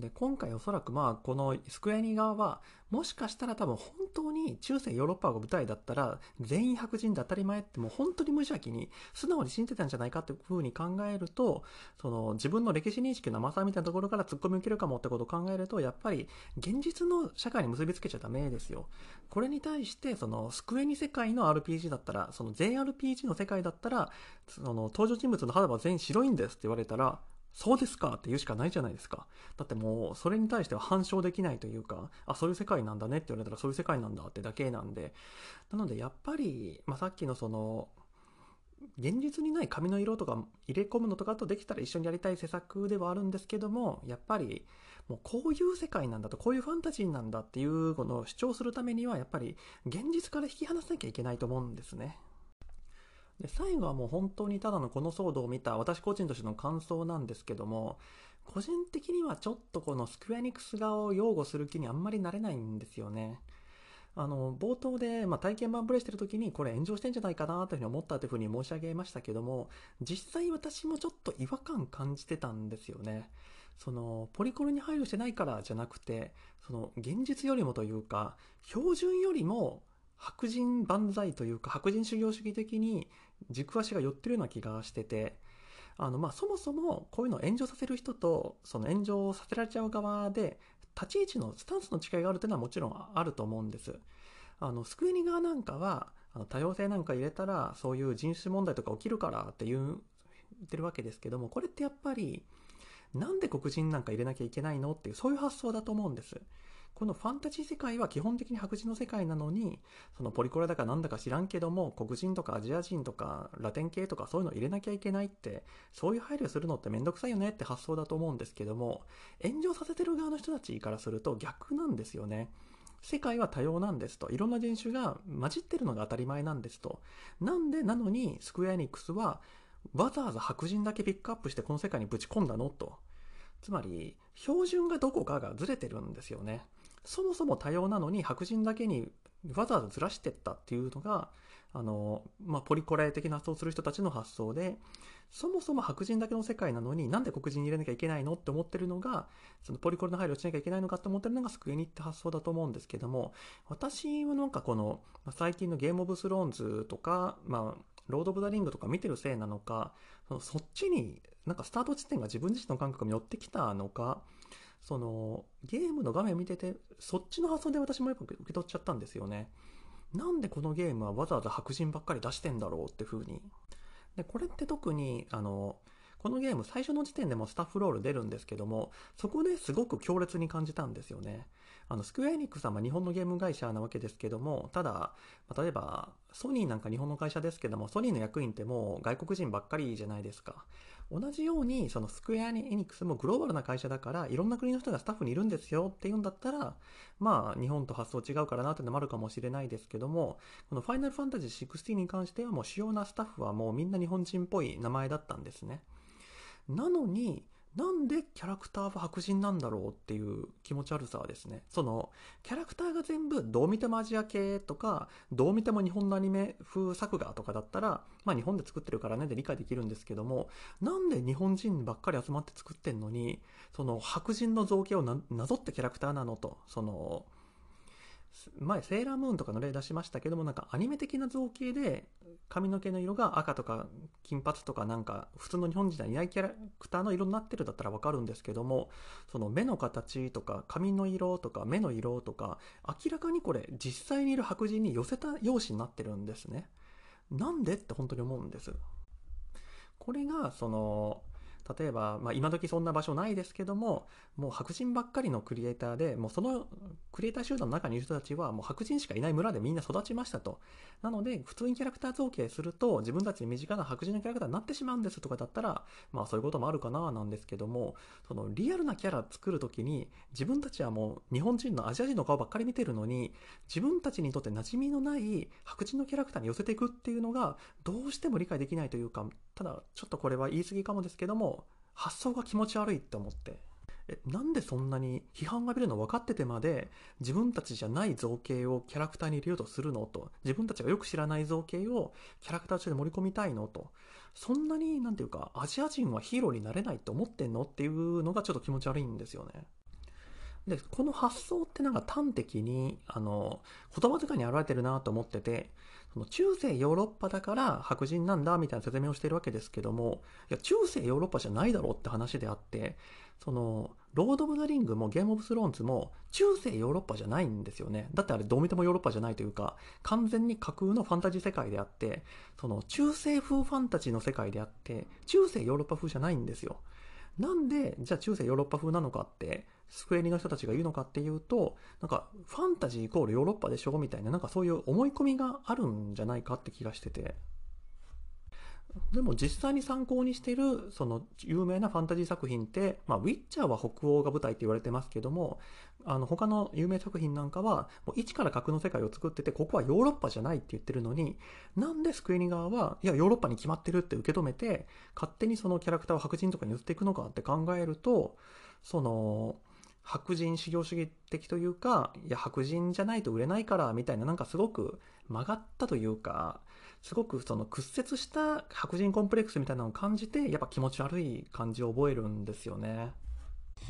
で、今回おそらくまあ、このスクエニ側は、もしかしたら多分本当に中世ヨーロッパが舞台だったら、全員白人で当たり前ってもう本当に無邪気に、素直に信じてたんじゃないかっていう風に考えると、その自分の歴史認識の甘さみたいなところから突っ込み受けるかもってことを考えると、やっぱり現実の社会に結びつけちゃダメですよ。これに対して、そのスクエニ世界の RPG だったら、その JRPG の世界だったら、その登場人物の肌は全員白いんですって言われたら、そうですかって言うしかないじゃないですか。だってもう、それに対しては反証できないというか、あ、そういう世界なんだねって言われたらそういう世界なんだってだけなんで。なので、やっぱり、まあ、さっきのその、現実にない髪の色とか入れ込むのとかとできたら一緒にやりたい施策ではあるんですけども、やっぱり、もうこういう世界なんだと、こういうファンタジーなんだっていうのを主張するためには、やっぱり現実から引き離さなきゃいけないと思うんですね。で、最後はもう本当にただのこの騒動を見た私個人としての感想なんですけども、個人的にはちょっとこのスクエアニクス側を擁護する気にあんまりなれないんですよね。あの、冒頭で、まあ、体験版プレイしてる時にこれ炎上してんじゃないかなというふうに思ったというふうに申し上げましたけども、実際私もちょっと違和感感じてたんですよね。その、ポリコレに配慮してないからじゃなくて、その、現実よりもというか、標準よりも白人万歳というか、白人修行主義的に軸足が寄ってるような気がしてて、あの、まあ、そもそもこういうのを炎上させる人と、その炎上させられちゃう側で、立ち位置のスタンスの違いがあるというのはもちろんあると思うんです。あの、スクエニ側なんかは、あの多様性なんか入れたら、そういう人種問題とか起きるからって言う、言ってるわけですけども、これってやっぱり、なんで黒人なんか入れなきゃいけないのっていう、そういう発想だと思うんです。このファンタジー世界は基本的に白人の世界なのに、そのポリコレだかなんだか知らんけども、黒人とかアジア人とかラテン系とかそういうの入れなきゃいけないって、そういう配慮するのってめんどくさいよねって発想だと思うんですけども、炎上させてる側の人たちからすると逆なんですよね。世界は多様なんですと。いろんな人種が混じってるのが当たり前なんですと。なんでなのに、スクエアエニックスは、わざわざ白人だけピックアップしてこの世界にぶち込んだのと。つまり、標準がどこかがずれてるんですよね。そもそも多様なのに白人だけにわざわざずらしてったっていうのが、あの、まあ、ポリコレ的な発想をする人たちの発想で、そもそも白人だけの世界なのになんで黒人に入れなきゃいけないのって思ってるのが、そのポリコレの配慮をしなきゃいけないのかって思ってるのがスクエニって発想だと思うんですけども、私はなんかこの、ま、最近のゲームオブスローンズとか、まあ、ロード・オブ・ザ・リングとか見てるせいなのか、そっちになんかスタート地点が自分自身の感覚に寄ってきたのか、そのゲームの画面見てて、そっちの発想で私もよく受け取っちゃったんですよね。なんでこのゲームはわざわざ白人ばっかり出してんだろうって風に。で、これって特に、あの、このゲーム最初の時点でもスタッフロール出るんですけども、そこですごく強烈に感じたんですよね。あの、スクエアエニックスは日本のゲーム会社なわけですけども、ただ、例えば、ソニーなんか日本の会社ですけども、ソニーの役員ってもう外国人ばっかりじゃないですか。同じように、そのスクエアにエニックスもグローバルな会社だから、いろんな国の人がスタッフにいるんですよっていうんだったら、まあ、日本と発想違うからなってのもあるかもしれないですけども、このファイナルファンタジー16に関してはもう主要なスタッフはもうみんな日本人っぽい名前だったんですね。なのに、なんでキャラクターは白人なんだろうっていう気持ち悪さはですね、その、キャラクターが全部どう見てもアジア系とか、どう見ても日本のアニメ風作画とかだったら、まあ日本で作ってるからねで理解できるんですけども、なんで日本人ばっかり集まって作ってんのに、その白人の造形をなぞってキャラクターなのと、その、前セーラームーンとかの例出しましたけどもなんかアニメ的な造形で髪の毛の色が赤とか金髪とかなんか普通の日本人はいないキャラクターの色になってるだったらわかるんですけどもその目の形とか髪の色とか目の色とか明らかにこれ実際にいる白人に寄せた容姿になってるんですね。なんでって本当に思うんです。これがその例えば、まあ、今時そんな場所ないですけども、もう白人ばっかりのクリエイターで、もうそのクリエイター集団の中にいる人たちは、もう白人しかいない村でみんな育ちましたと。なので、普通にキャラクター造形すると、自分たちに身近な白人のキャラクターになってしまうんですとかだったら、まあそういうこともあるかななんですけども、そのリアルなキャラ作るときに、自分たちはもう日本人のアジア人の顔ばっかり見てるのに、自分たちにとって馴染みのない白人のキャラクターに寄せていくっていうのが、どうしても理解できないというか、ただ、ちょっとこれは言い過ぎかもですけども、発想が気持ち悪いって思って。え、なんでそんなに批判が浴びるの分かっててまで自分たちじゃない造形をキャラクターに入れようとするのと、自分たちがよく知らない造形をキャラクターとして盛り込みたいのと、そんなになんていうかアジア人はヒーローになれないって思ってんのっていうのがちょっと気持ち悪いんですよね。で、この発想ってなんか端的に、あの、言葉遣いに表れてるなと思ってて、その中世ヨーロッパだから白人なんだみたいな説明をしてるわけですけども、いや、中世ヨーロッパじゃないだろうって話であって、その、ロード・オブ・ザ・リングもゲーム・オブ・スローンズも中世ヨーロッパじゃないんですよね。だってあれどう見てもヨーロッパじゃないというか、完全に架空のファンタジー世界であって、その中世風ファンタジーの世界であって、中世ヨーロッパ風じゃないんですよ。なんで、じゃあ中世ヨーロッパ風なのかって、スクエニの人たちが言うのかっていうと、なんか、ファンタジーイコールヨーロッパでしょみたいな、なんかそういう思い込みがあるんじゃないかって気がしてて。でも実際に参考にしてる、その有名なファンタジー作品って、まあ、ウィッチャーは北欧が舞台って言われてますけども、あの、他の有名作品なんかは、もう一から格の世界を作ってて、ここはヨーロッパじゃないって言ってるのに、なんでスクエニ側は、いや、ヨーロッパに決まってるって受け止めて、勝手にそのキャラクターを白人とかに寄っていくのかって考えると、その、白人至上主義的というか、いや、白人じゃないと売れないから、みたいな、なんかすごく曲がったというか、すごくその屈折した白人コンプレックスみたいなのを感じて、やっぱ気持ち悪い感じを覚えるんですよね。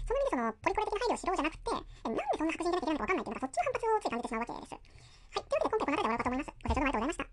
その意味でその、ポリコレ的な配慮をしろじゃなくて、なんでそんな白人じゃなきゃいけないのかわかんないっていうのが、そっちの反発をつい感じてしまうわけです。はい。というわけで今回この辺りで終わろうかと思います。ご清聴どうもありがとうございました。